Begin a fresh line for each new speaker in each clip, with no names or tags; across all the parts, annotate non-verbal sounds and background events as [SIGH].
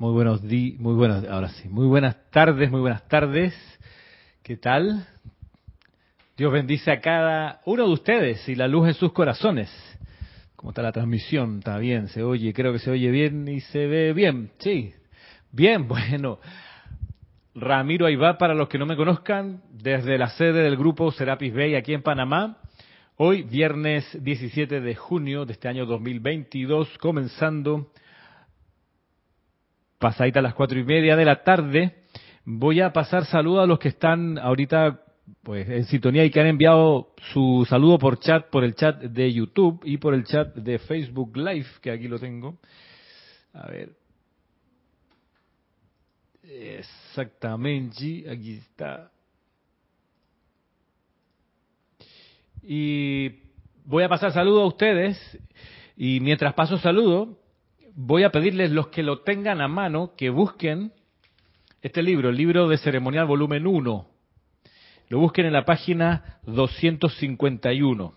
Muy buenos días, muy buenos, ahora sí, muy buenas tardes, muy buenas tardes. ¿Qué tal? Dios bendice a cada uno de ustedes y la luz en sus corazones. ¿Cómo está la transmisión? Está bien, se oye, creo que se oye bien y se ve bien. Sí, bien, [LAUGHS] bueno. Ramiro Aybar, para los que no me conozcan, desde la sede del grupo Serapis Bay aquí en Panamá. Hoy, viernes 17 de junio de este año 2022, comenzando pasadita a las cuatro y media de la tarde. Voy a pasar saludos a los que están ahorita pues en sintonía y que han enviado su saludo por chat, por el chat de YouTube y por el chat de Facebook Live, que aquí lo tengo. A ver. Exactamente, aquí está. Y voy a pasar saludo a ustedes y mientras paso saludo, voy a pedirles los que lo tengan a mano que busquen este libro, el libro de ceremonial volumen 1. Lo busquen en la página 251.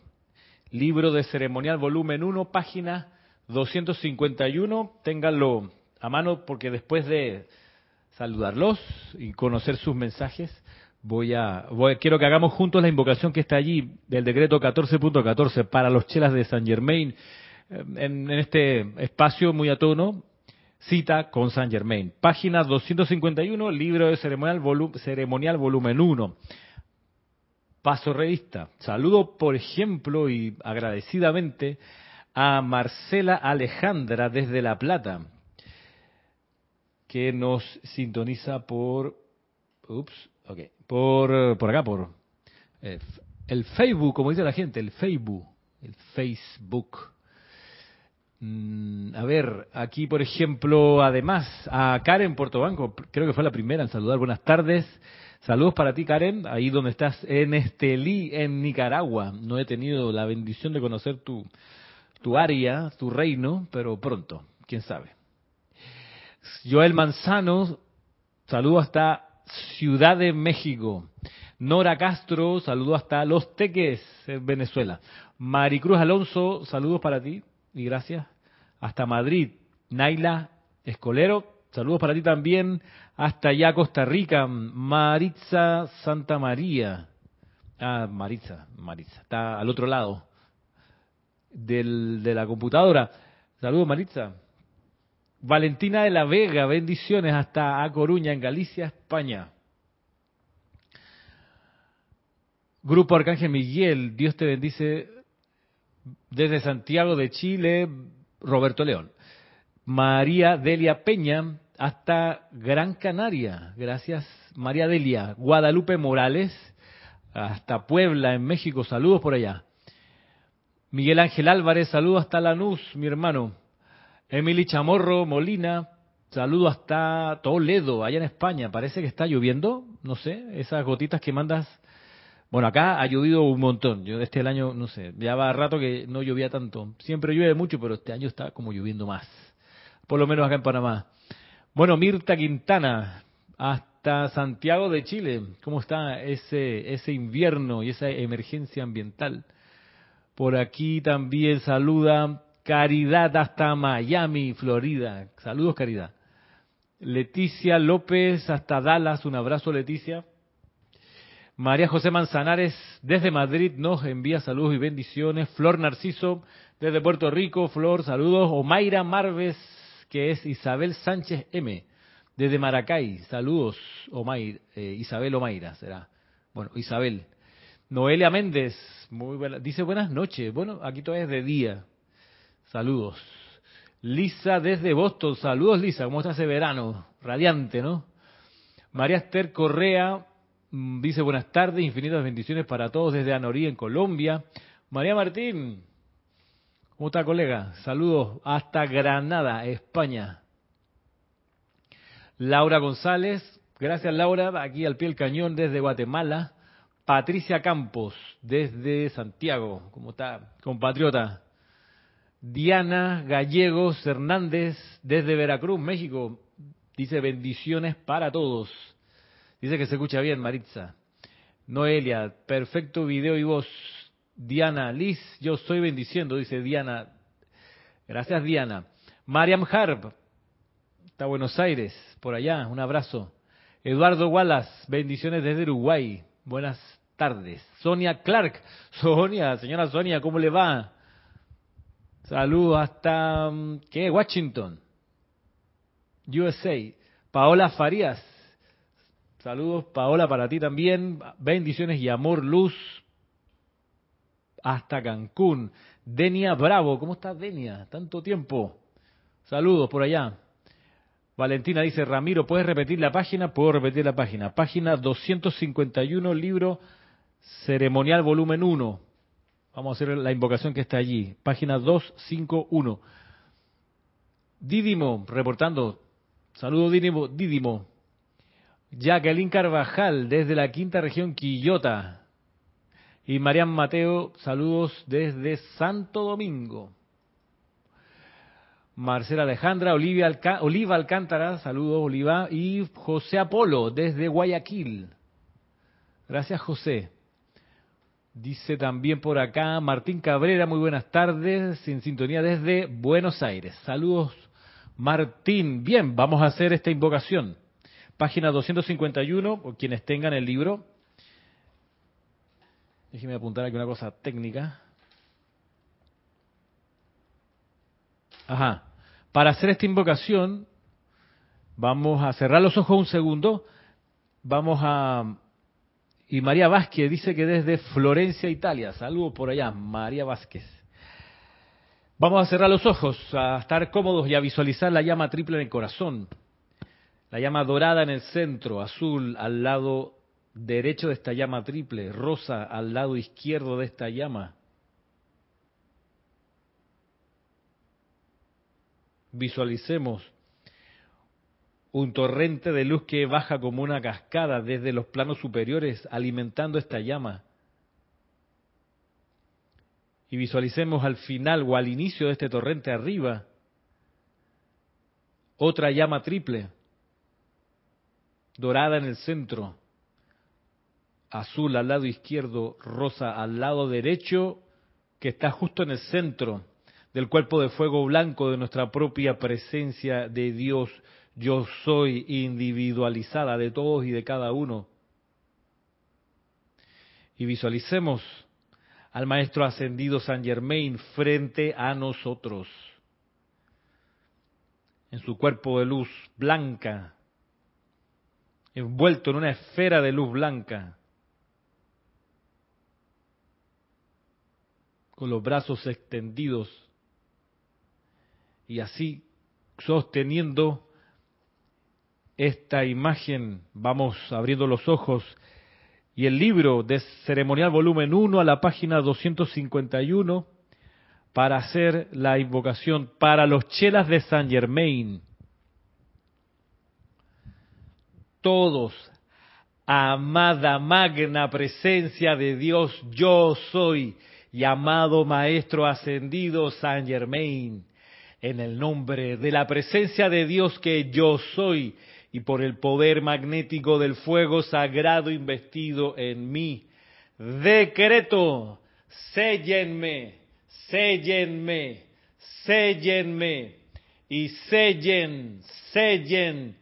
Libro de ceremonial volumen 1, página 251. Ténganlo a mano porque después de saludarlos y conocer sus mensajes, voy a, voy, quiero que hagamos juntos la invocación que está allí del decreto 14.14 para los chelas de San Germain en, este espacio muy a tono, cita con San Germain. Página 251, libro de ceremonial, ceremonial volumen 1. Paso revista. Saludo, por ejemplo, y agradecidamente a Marcela Alejandra desde La Plata, que nos sintoniza por, ups, okay, por, por acá, por eh, el Facebook, como dice la gente, el Facebook, el Facebook. Mm, a ver, aquí por ejemplo, además, a Karen Portobanco, creo que fue la primera en saludar. Buenas tardes. Saludos para ti, Karen, ahí donde estás, en Estelí, en Nicaragua. No he tenido la bendición de conocer tu, tu área, tu reino, pero pronto, quién sabe. Joel Manzano, saludo hasta Ciudad de México. Nora Castro, saludo hasta Los Teques, en Venezuela. Maricruz Alonso, saludos para ti y gracias hasta Madrid. Naila Escolero, saludos para ti también. Hasta allá Costa Rica. Maritza Santa María. Ah, Maritza, Maritza, está al otro lado del, de la computadora. Saludos Maritza. Valentina de la Vega, bendiciones hasta A Coruña, en Galicia, España. Grupo Arcángel Miguel, Dios te bendice desde Santiago de Chile, Roberto León. María Delia Peña, hasta Gran Canaria. Gracias, María Delia. Guadalupe Morales, hasta Puebla, en México. Saludos por allá. Miguel Ángel Álvarez, saludos hasta Lanús, mi hermano. Emily Chamorro Molina, saludo hasta Toledo, allá en España. Parece que está lloviendo, no sé, esas gotitas que mandas bueno, acá ha llovido un montón. Yo este año, no sé, ya va rato que no llovía tanto. Siempre llueve mucho, pero este año está como lloviendo más. Por lo menos acá en Panamá. Bueno, Mirta Quintana, hasta Santiago de Chile. ¿Cómo está ese, ese invierno y esa emergencia ambiental? Por aquí también saluda Caridad hasta Miami, Florida. Saludos, Caridad. Leticia López hasta Dallas. Un abrazo, Leticia. María José Manzanares desde Madrid nos envía saludos y bendiciones. Flor Narciso desde Puerto Rico, Flor, saludos. Omaira Marves, que es Isabel Sánchez M, desde Maracay, saludos. Omaira, eh, Isabel Omaira será. Bueno, Isabel. Noelia Méndez, muy buena, dice buenas noches. Bueno, aquí todavía es de día. Saludos. Lisa desde Boston, saludos Lisa, ¿cómo está ese verano? Radiante, ¿no? María Esther Correa, dice buenas tardes, infinitas bendiciones para todos desde Anorí en Colombia. María Martín, ¿cómo está colega? Saludos hasta Granada, España. Laura González, gracias Laura, aquí al pie del cañón desde Guatemala. Patricia Campos, desde Santiago, ¿cómo está? Compatriota. Diana Gallegos Hernández, desde Veracruz, México, dice bendiciones para todos. Dice que se escucha bien, Maritza. Noelia, perfecto video y voz. Diana, Liz, yo estoy bendiciendo, dice Diana. Gracias, Diana. Mariam Harp, hasta Buenos Aires, por allá, un abrazo. Eduardo Wallace, bendiciones desde Uruguay. Buenas tardes. Sonia Clark, [LAUGHS] Sonia, señora Sonia, ¿cómo le va? Saludos hasta, mm, ¿qué? Washington, USA. Paola Farías, saludos Paola para ti también. Bendiciones y amor, luz hasta Cancún. Denia Bravo, ¿cómo estás Denia? Tanto tiempo. Saludos por allá. Valentina dice, Ramiro, ¿puedes repetir la página? Puedo repetir la página. Página 251, libro ceremonial volumen 1. Vamos a hacer la invocación que está allí. Página 251. Dídimo, reportando. Saludo Dídimo. Dídimo. Jacqueline Carvajal, desde la quinta región Quillota. Y Marian Mateo, saludos desde Santo Domingo. Marcela Alejandra, Oliva Alcántara, saludos Oliva, y José Apolo desde Guayaquil. Gracias José. Dice también por acá Martín Cabrera, muy buenas tardes, sin sintonía desde Buenos Aires. Saludos Martín. Bien, vamos a hacer esta invocación. Página 251, por quienes tengan el libro. Déjeme apuntar aquí una cosa técnica. Ajá. Para hacer esta invocación, vamos a cerrar los ojos un segundo. Vamos a... Y María Vázquez dice que desde Florencia, Italia. Saludos por allá, María Vázquez. Vamos a cerrar los ojos, a estar cómodos y a visualizar la llama triple en el corazón. La llama dorada en el centro, azul al lado derecho de esta llama triple, rosa al lado izquierdo de esta llama, visualicemos un torrente de luz que baja como una cascada desde los planos superiores alimentando esta llama. Y visualicemos al final o al inicio de este torrente arriba otra llama triple, dorada en el centro, azul al lado izquierdo, rosa al lado derecho, que está justo en el centro del cuerpo de fuego blanco de nuestra propia presencia de Dios. Yo soy individualizada de todos y de cada uno. Y visualicemos al Maestro Ascendido San Germain frente a nosotros, en su cuerpo de luz blanca, envuelto en una esfera de luz blanca, con los brazos extendidos y así, sosteniendo esta imagen, vamos abriendo los ojos y el libro de ceremonial volumen 1 a la página 251 para hacer la invocación para los chelas de San Germain. Todos, amada magna presencia de Dios, yo soy, llamado Maestro Ascendido San Germain en el nombre de la presencia de Dios que yo soy y por el poder magnético del fuego sagrado investido en mí. Decreto, séllenme, séllenme, séllenme y sellen, sellen,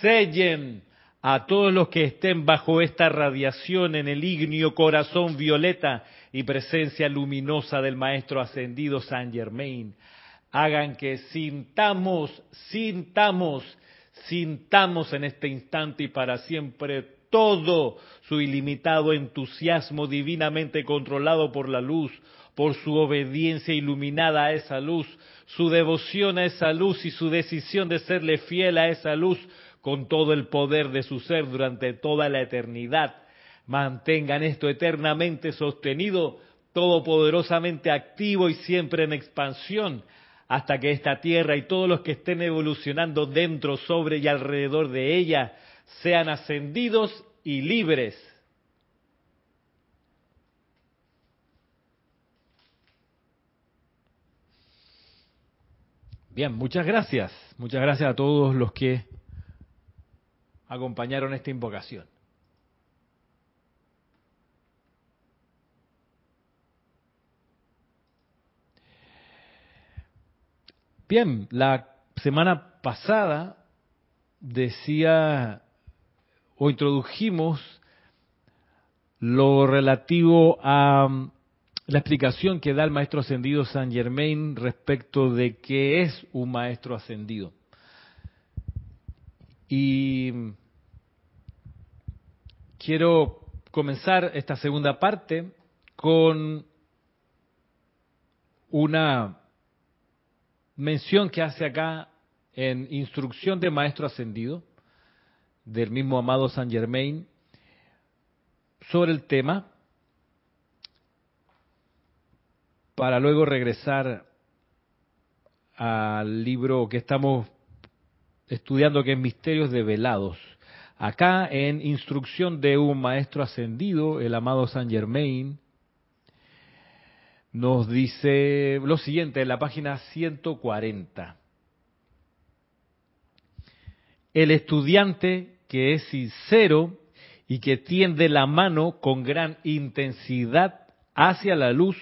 sellen a todos los que estén bajo esta radiación en el ignio corazón violeta y presencia luminosa del Maestro Ascendido San Germain. Hagan que sintamos, sintamos, sintamos en este instante y para siempre todo su ilimitado entusiasmo divinamente controlado por la luz, por su obediencia iluminada a esa luz, su devoción a esa luz y su decisión de serle fiel a esa luz con todo el poder de su ser durante toda la eternidad. Mantengan esto eternamente sostenido, todopoderosamente activo y siempre en expansión hasta que esta tierra y todos los que estén evolucionando dentro, sobre y alrededor de ella sean ascendidos y libres. Bien, muchas gracias. Muchas gracias a todos los que acompañaron esta invocación. Bien, la semana pasada decía o introdujimos lo relativo a mm, la explicación que da el maestro ascendido San Germain respecto de qué es un maestro ascendido. Y mm, quiero comenzar esta segunda parte con una mención que hace acá en instrucción de maestro ascendido del mismo amado San Germain sobre el tema para luego regresar al libro que estamos estudiando que es Misterios de Velados. Acá en instrucción de un maestro ascendido, el amado San Germain, nos dice lo siguiente en la página 140. El estudiante que es sincero y que tiende la mano con gran intensidad hacia la luz,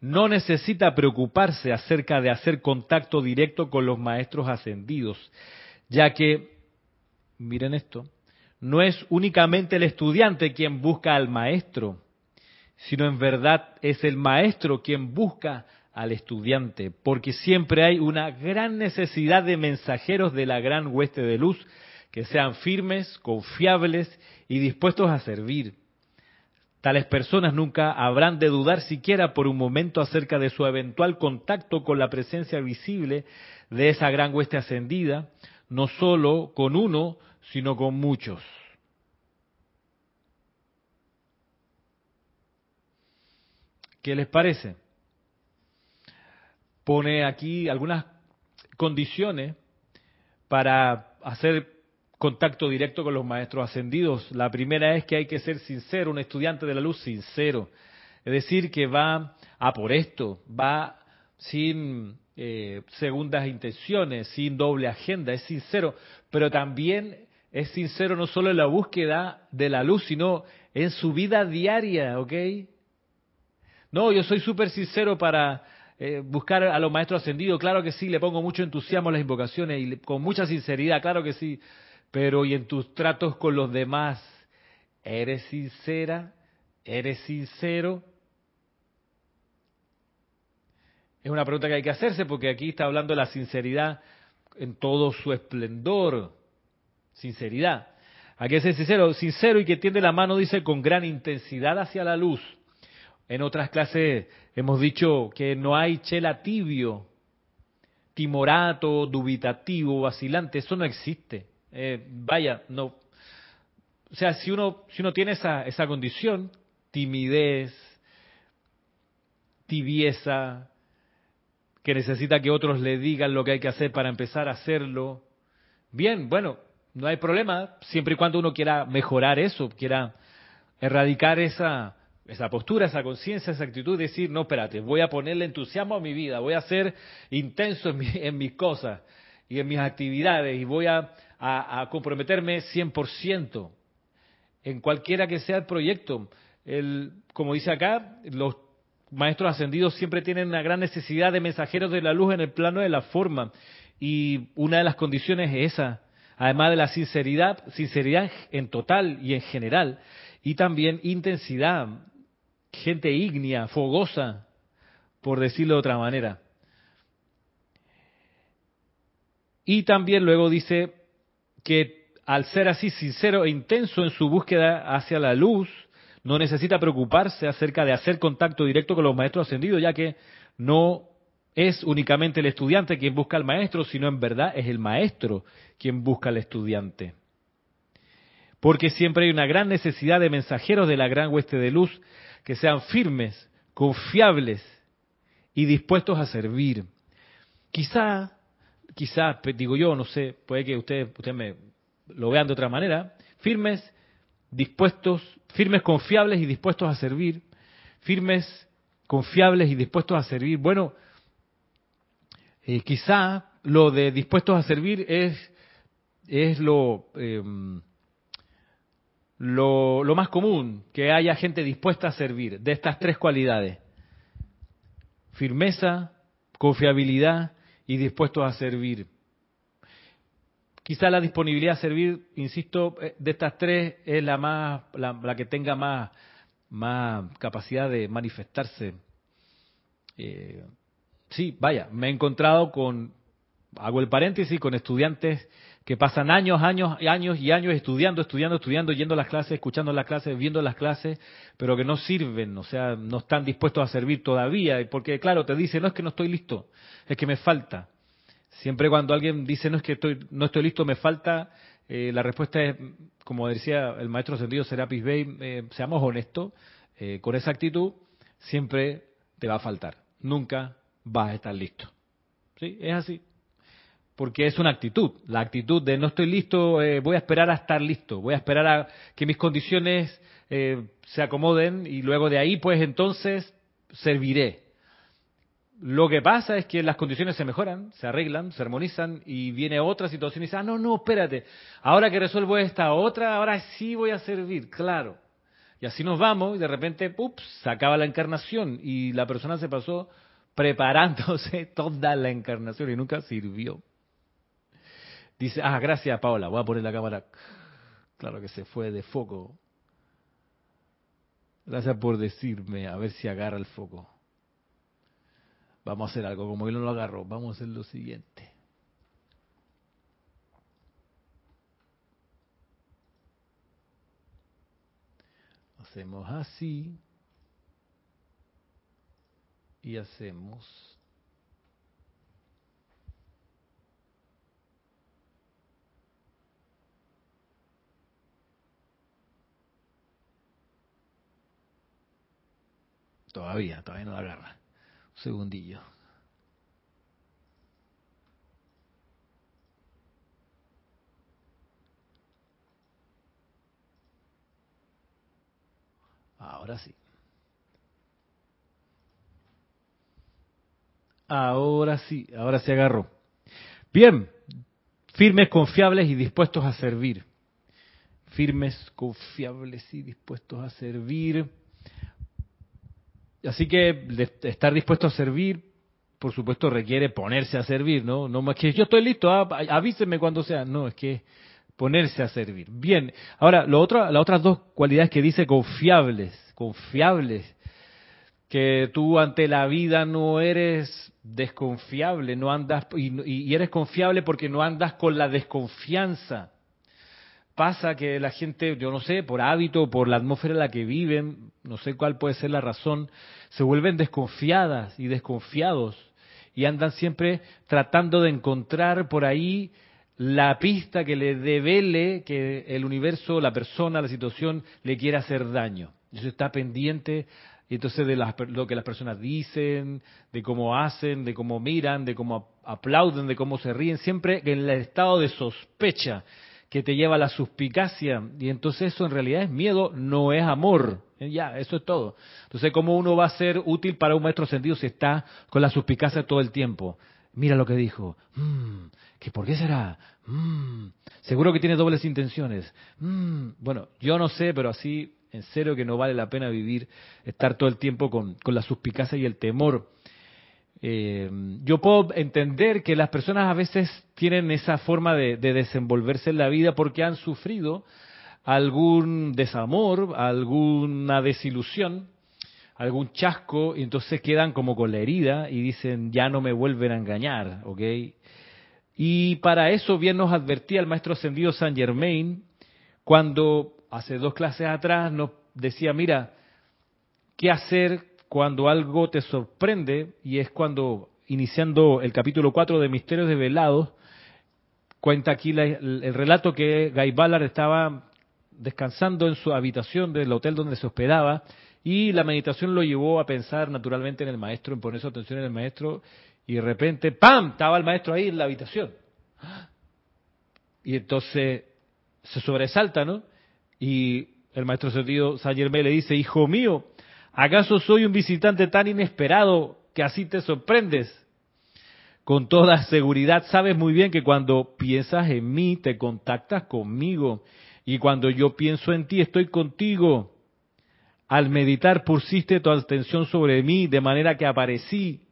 no necesita preocuparse acerca de hacer contacto directo con los maestros ascendidos, ya que, miren esto, no es únicamente el estudiante quien busca al maestro, sino en verdad es el maestro quien busca al estudiante, porque siempre hay una gran necesidad de mensajeros de la gran hueste de luz que sean firmes, confiables y dispuestos a servir. Tales personas nunca habrán de dudar siquiera por un momento acerca de su eventual contacto con la presencia visible de esa gran hueste ascendida, no solo con uno, sino con muchos. ¿Qué les parece? Pone aquí algunas condiciones para hacer contacto directo con los maestros ascendidos. La primera es que hay que ser sincero, un estudiante de la luz sincero. Es decir, que va a por esto, va sin eh, segundas intenciones, sin doble agenda, es sincero, pero también es sincero no solo en la búsqueda de la luz, sino en su vida diaria, ¿ok? No, yo soy súper sincero para eh, buscar a los maestros ascendidos, claro que sí, le pongo mucho entusiasmo a las invocaciones y con mucha sinceridad, claro que sí, pero ¿y en tus tratos con los demás? ¿Eres sincera? ¿Eres sincero? Es una pregunta que hay que hacerse porque aquí está hablando de la sinceridad en todo su esplendor. Sinceridad. Que ser sincero, sincero y que tiende la mano, dice, con gran intensidad hacia la luz. En otras clases hemos dicho que no hay chela tibio, timorato, dubitativo, vacilante, eso no existe. Eh, vaya, no. O sea, si uno, si uno tiene esa, esa condición, timidez, tibieza, que necesita que otros le digan lo que hay que hacer para empezar a hacerlo, bien, bueno, no hay problema, siempre y cuando uno quiera mejorar eso, quiera erradicar esa, esa postura, esa conciencia, esa actitud, decir, no, espérate, voy a ponerle entusiasmo a mi vida, voy a ser intenso en, mis cosas y en mis actividades y voy a, a, a comprometerme 100% en cualquiera que sea el proyecto. El, como dice acá, los maestros ascendidos siempre tienen una gran necesidad de mensajeros de la luz en el plano de la forma y una de las condiciones es esa, además de la sinceridad, sinceridad en total y en general, y también intensidad, gente ígnea, fogosa, por decirlo de otra manera. Y también luego dice que al ser así sincero e intenso en su búsqueda hacia la luz, no necesita preocuparse acerca de hacer contacto directo con los maestros ascendidos, ya que no es únicamente el estudiante quien busca al maestro, sino en verdad es el maestro quien busca al estudiante. Porque siempre hay una gran necesidad de mensajeros de la gran hueste de luz que sean firmes, confiables y dispuestos a servir. Quizá, quizá, digo yo, no sé, puede que ustedes usted me lo vean de otra manera, firmes, dispuestos, firmes, confiables y dispuestos a servir, firmes, confiables y dispuestos a servir. Bueno, eh, quizá lo de dispuestos a servir es, es lo, em, lo, más común, que haya gente dispuesta a servir, de estas tres cualidades. Firmeza, confiabilidad y dispuestos a servir. quizá la disponibilidad a servir, insisto, eh, de estas tres es la más, la, que tenga más, más capacidad de manifestarse. Eh, sí, vaya, me he encontrado con, hago el paréntesis, con estudiantes que pasan años, años y años y años estudiando, estudiando, estudiando, yendo a las clases, escuchando las clases, viendo las clases, pero que no sirven, o sea, no están dispuestos a servir todavía, porque claro, te dice, no es que no estoy listo, es que me falta. Siempre cuando alguien dice, no es que estoy, no estoy listo, me falta, eh, la respuesta es, como decía el maestro sentido Serapis Bey, eh, seamos honestos, eh, con esa actitud siempre te va a faltar, nunca vas a estar listo. ¿Sí? Es así porque es una actitud, la actitud de no estoy listo, eh, voy a esperar a estar listo, voy a esperar a que mis condiciones eh, se acomoden y luego de ahí pues entonces serviré. Lo que pasa es que las condiciones se mejoran, se arreglan, se armonizan y viene otra situación y dice, ah, no, no, espérate, ahora que resuelvo esta otra, ahora sí voy a servir, claro. Y así nos vamos y de repente, ups, se acaba la encarnación y la persona se pasó preparándose [LAUGHS] toda la encarnación y nunca sirvió. Dice, ah, gracias Paola, voy a poner la cámara. Claro que se fue de foco. Gracias por decirme, a ver si agarra el foco. Vamos a hacer algo, como él no lo agarró, vamos a hacer lo siguiente. Hacemos así y hacemos Todavía, todavía no la agarra. Un segundillo. Ahora sí. Ahora sí, ahora se agarró. Bien, firmes, confiables y dispuestos a servir. Firmes, confiables y dispuestos a servir. Así que estar dispuesto a servir, por supuesto, requiere ponerse a servir, ¿no? No es que yo estoy listo, ah, avísenme cuando sea. No, es que ponerse a servir. Bien, ahora, lo otro, las otras dos cualidades que dice confiables, confiables, que tú ante la vida no eres desconfiable, no andas y eres confiable porque no andas con la desconfianza pasa que la gente, yo no sé, por hábito, por la atmósfera en la que viven, no sé cuál puede ser la razón, se vuelven desconfiadas y desconfiados y andan siempre tratando de encontrar por ahí la pista que le devele que el universo, la persona, la situación le quiere hacer daño. Eso está pendiente entonces de lo que las personas dicen, de cómo hacen, de cómo miran, de cómo aplauden, de cómo se ríen, siempre en el estado de sospecha que te lleva a la suspicacia. Y entonces eso en realidad es miedo, no es amor. Eh, ya, eso es todo. Entonces, ¿cómo uno va a ser útil para un maestro sentido si está con la suspicacia todo el tiempo? Mira lo que dijo. Mm, ¿que ¿Por qué será? Mm, seguro que tiene dobles intenciones. Mm, bueno, yo no sé, pero así, en serio que no vale la pena vivir, estar todo el tiempo con, con la suspicacia y el temor eh, yo puedo entender que las personas a veces tienen esa forma de, desenvolverse en la vida porque han sufrido algún desamor, alguna desilusión, algún chasco, y entonces quedan como con la herida y dicen, ya no me vuelven a engañar, ¿ok? Y para eso bien nos advertía el maestro ascendido San Germain cuando hace dos clases atrás nos decía, mira, ¿qué hacer cuando algo te sorprende, y es cuando, iniciando el capítulo 4 de Misterios de Velados, cuenta aquí el, relato que Guy Ballard estaba descansando en su habitación del hotel donde se hospedaba, y la meditación lo llevó a pensar naturalmente en el maestro, en poner su atención en el maestro, y de repente, ¡pam!, estaba el maestro ahí en la habitación. Y entonces se sobresalta, ¿no? Y el maestro sentido Saint le dice, hijo mío, ¿Acaso soy un visitante tan inesperado que así te sorprendes? Con toda seguridad sabes muy bien que cuando piensas en mí te contactas conmigo y cuando yo pienso en ti estoy contigo. Al meditar pusiste tu atención sobre mí de manera que aparecí.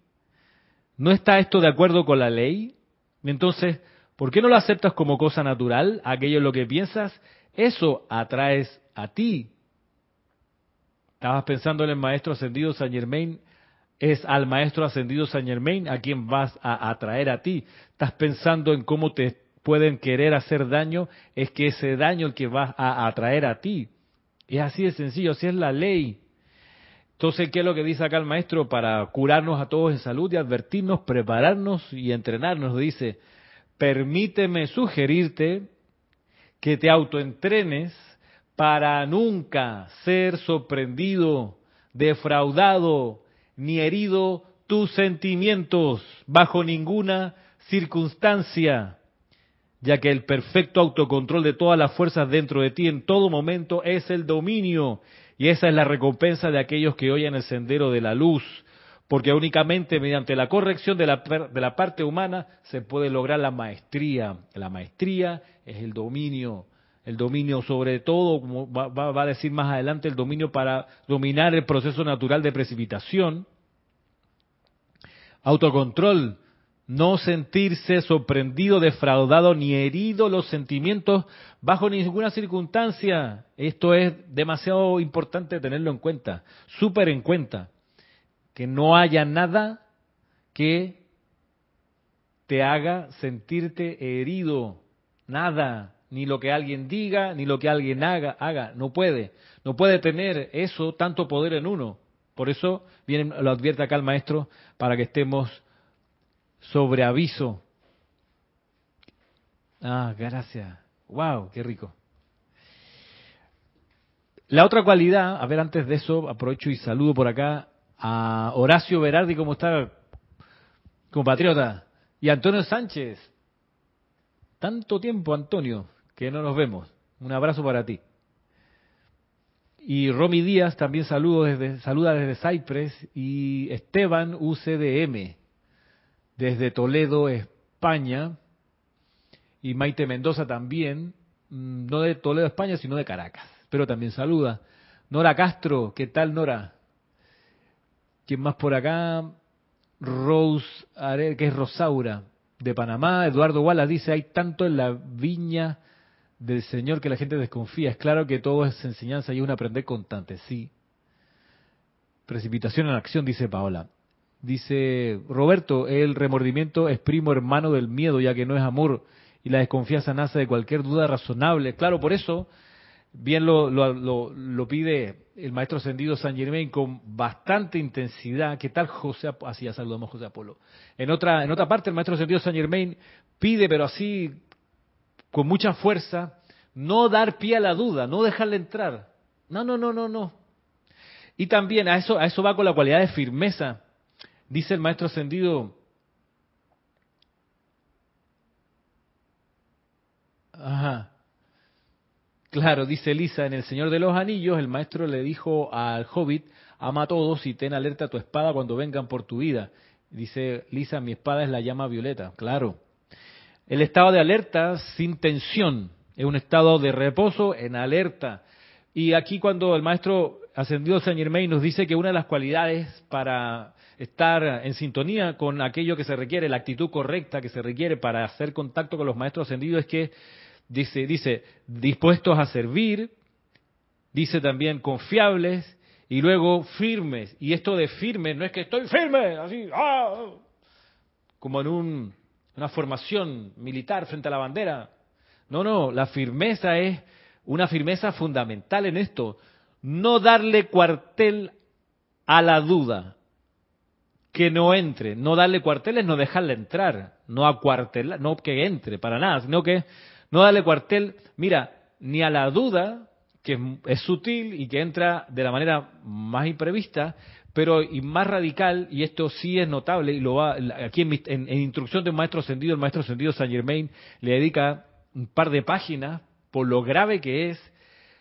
¿No está esto de acuerdo con la ley? Entonces, ¿Por qué no lo aceptas como cosa natural? Aquello en lo que piensas, eso atraes a ti. Estabas pensando en el maestro ascendido San Germain, es al maestro ascendido San Germain a quien vas a atraer a ti. Estás pensando en cómo te pueden querer hacer daño, es que ese daño el que vas a atraer a ti. Es así de sencillo, así es la ley. Entonces, ¿qué es lo que dice acá el maestro? Para curarnos a todos en salud y advertirnos, prepararnos y entrenarnos. Dice, permíteme sugerirte que te autoentrenes para nunca ser sorprendido, defraudado, ni herido tus sentimientos bajo ninguna circunstancia, ya que el perfecto autocontrol de todas las fuerzas dentro de ti en todo momento es el dominio, y esa es la recompensa de aquellos que oyen el sendero de la luz, porque únicamente mediante la corrección de la, de la parte humana se puede lograr la maestría. La maestría es el dominio el dominio sobre todo, como va, a decir más adelante, el dominio para dominar el proceso natural de precipitación, autocontrol, no sentirse sorprendido, defraudado ni herido los sentimientos bajo ninguna circunstancia. Esto es demasiado importante tenerlo en cuenta, súper en cuenta, que no haya nada que te haga sentirte herido, nada, ni lo que alguien diga, ni lo que alguien haga, haga, no puede, no puede tener eso tanto poder en uno. Por eso viene, lo advierte acá el maestro, para que estemos sobre aviso. Ah, gracias. Wow, qué rico. La otra cualidad, a ver, antes de eso, aprovecho y saludo por acá a Horacio Berardi, ¿cómo está, compatriota? Y Antonio Sánchez. Tanto tiempo, Antonio que no nos vemos. Un abrazo para ti. Y Romy Díaz también saludo desde, saluda desde Cypress y Esteban UCDM desde Toledo, España. Y Maite Mendoza también, mm, no de Toledo, España, sino de Caracas, pero también saluda. Nora Castro, ¿qué tal Nora? ¿Quién más por acá? Rose que es Rosaura, de Panamá. Eduardo Wallace dice, hay tanto en la viña del Señor que la gente desconfía. Es claro que todo es enseñanza y un aprender constante, sí. Precipitación en acción, dice Paola. Dice Roberto, el remordimiento es primo hermano del miedo, ya que no es amor y la desconfianza nace de cualquier duda razonable. Claro, por eso, bien lo, pide el maestro ascendido San Germain con bastante intensidad. ¿Qué tal José? Así ya saludamos José Apolo. En otra, en otra parte, el maestro ascendido San Germain pide, pero así con mucha fuerza, no dar pie a la duda, no dejarle entrar. No, no, no, no, no. Y también a eso, a eso va con la cualidad de firmeza. Dice el maestro ascendido, Ajá. Claro, dice Lisa, en El Señor de los Anillos, el maestro le dijo al hobbit, ama a todos y ten alerta tu espada cuando vengan por tu vida. Dice Lisa, mi espada es la llama violeta. Claro, el estado de alerta sin tensión es un estado de reposo en alerta. Y aquí cuando el maestro ascendido Saint Germain nos dice que una de las cualidades para estar en sintonía con aquello que se requiere, la actitud correcta que se requiere para hacer contacto con los maestros ascendidos es que dice, dice dispuestos a servir, dice también confiables y luego firmes. Y esto de firmes no es que estoy firme, así, ¡ah! como en un una formación militar frente a la bandera. No, no, la firmeza es una firmeza fundamental en esto. No darle cuartel a la duda. Que no entre. No darle cuartel es no dejarle entrar. No acuartelar, no que entre para nada, sino que no darle cuartel, mira, ni a la duda, que es sutil y que entra de la manera más imprevista, pero y más radical, y esto sí es notable, y lo va, aquí en, instrucción de un maestro ascendido, el maestro ascendido Saint Germain le dedica un par de páginas por lo grave que es,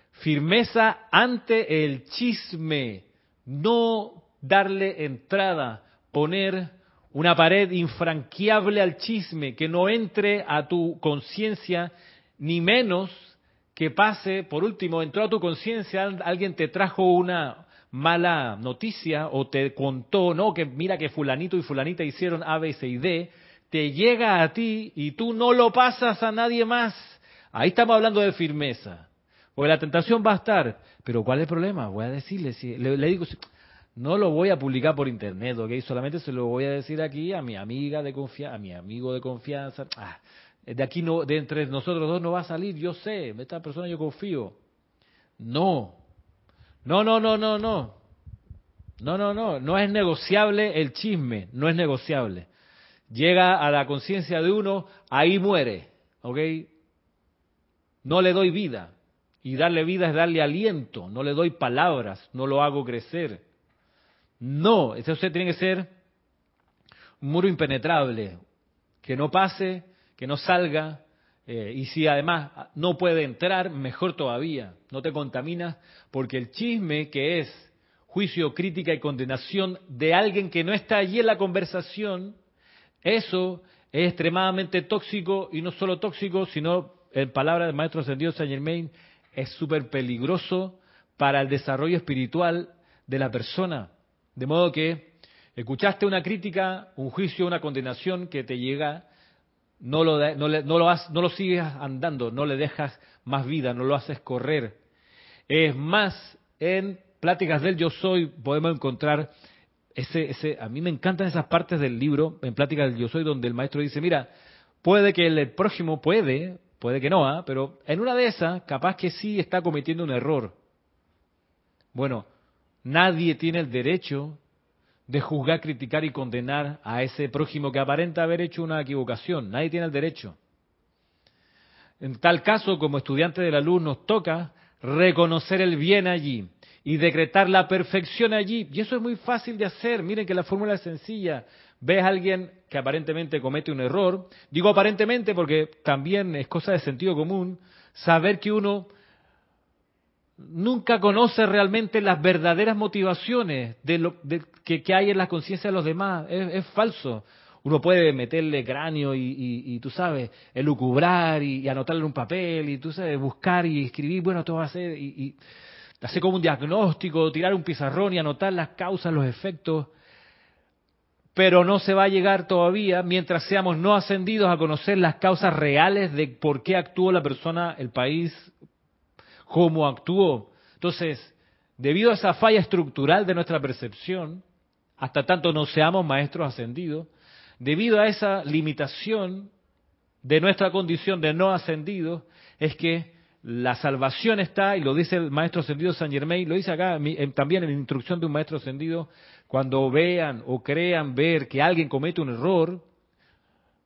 firmeza ante el chisme, no darle entrada, poner una pared infranqueable al chisme, que no entre a tu conciencia, ni menos que pase, por último, entró a tu conciencia, alguien te trajo una, mala noticia o te contó, no, que mira que fulanito y fulanita hicieron A, B, C y D, te llega a ti y tú no lo pasas a nadie más. Ahí estamos hablando de firmeza. Porque la tentación va a estar. Pero ¿cuál es el problema? Voy a decirle, si, le, digo, no lo voy a publicar por internet, ¿ok? Solamente se lo voy a decir aquí a mi amiga de confianza, a mi amigo de confianza. Ah, de aquí no, de entre nosotros dos no va a salir, yo sé, esta persona yo confío. No, no, no, no, no, no. No, no, no, no es negociable el chisme, no es negociable. Llega a la conciencia de uno, ahí muere, ¿ok? No le doy vida. Y darle vida es darle aliento, no le doy palabras, no lo hago crecer. No, eso tiene que ser un muro impenetrable, que no pase, que no salga, eh, y si además no puede entrar, mejor todavía, no te contaminas, porque el chisme que es juicio, crítica y condenación de alguien que no está allí en la conversación, eso es extremadamente tóxico y no solo tóxico, sino, en palabras del maestro ascendido Saint Germain, es súper peligroso para el desarrollo espiritual de la persona. De modo que escuchaste una crítica, un juicio, una condenación que te llega no lo, no, lo no lo sigues andando, no le dejas más vida, no lo haces correr. Es más, en Pláticas del Yo Soy podemos encontrar ese, ese, a mí me encantan esas partes del libro, en Pláticas del Yo Soy, donde el maestro dice, mira, puede que el próximo puede, puede que no, ¿ah? pero en una de esas, capaz que sí está cometiendo un error. Bueno, nadie tiene el derecho de juzgar, criticar y condenar a ese prójimo que aparenta haber hecho una equivocación. Nadie tiene el derecho. En tal caso, como estudiante de la luz, nos toca reconocer el bien allí y decretar la perfección allí. Y eso es muy fácil de hacer. Miren que la fórmula es sencilla. Ves a alguien que aparentemente comete un error. Digo aparentemente porque también es cosa de sentido común saber que uno nunca conoce realmente las verdaderas motivaciones de lo que, hay en la conciencia de los demás. Es, falso. Uno puede meterle cráneo y, tú sabes, elucubrar y, y, anotarle un papel y tú sabes, buscar y escribir, bueno, todo va a ser, y, y hacer como un diagnóstico, tirar un pizarrón y anotar las causas, los efectos. Pero no se va a llegar todavía mientras seamos no ascendidos a conocer las causas reales de por qué actuó la persona, el país, cómo actuó. Entonces, debido a esa falla estructural de nuestra percepción, hasta tanto no seamos maestros ascendidos, debido a esa limitación de nuestra condición de no ascendidos, es que la salvación está, y lo dice el maestro ascendido San Germain, lo dice acá también en la instrucción de un maestro ascendido, cuando vean o crean ver que alguien comete un error,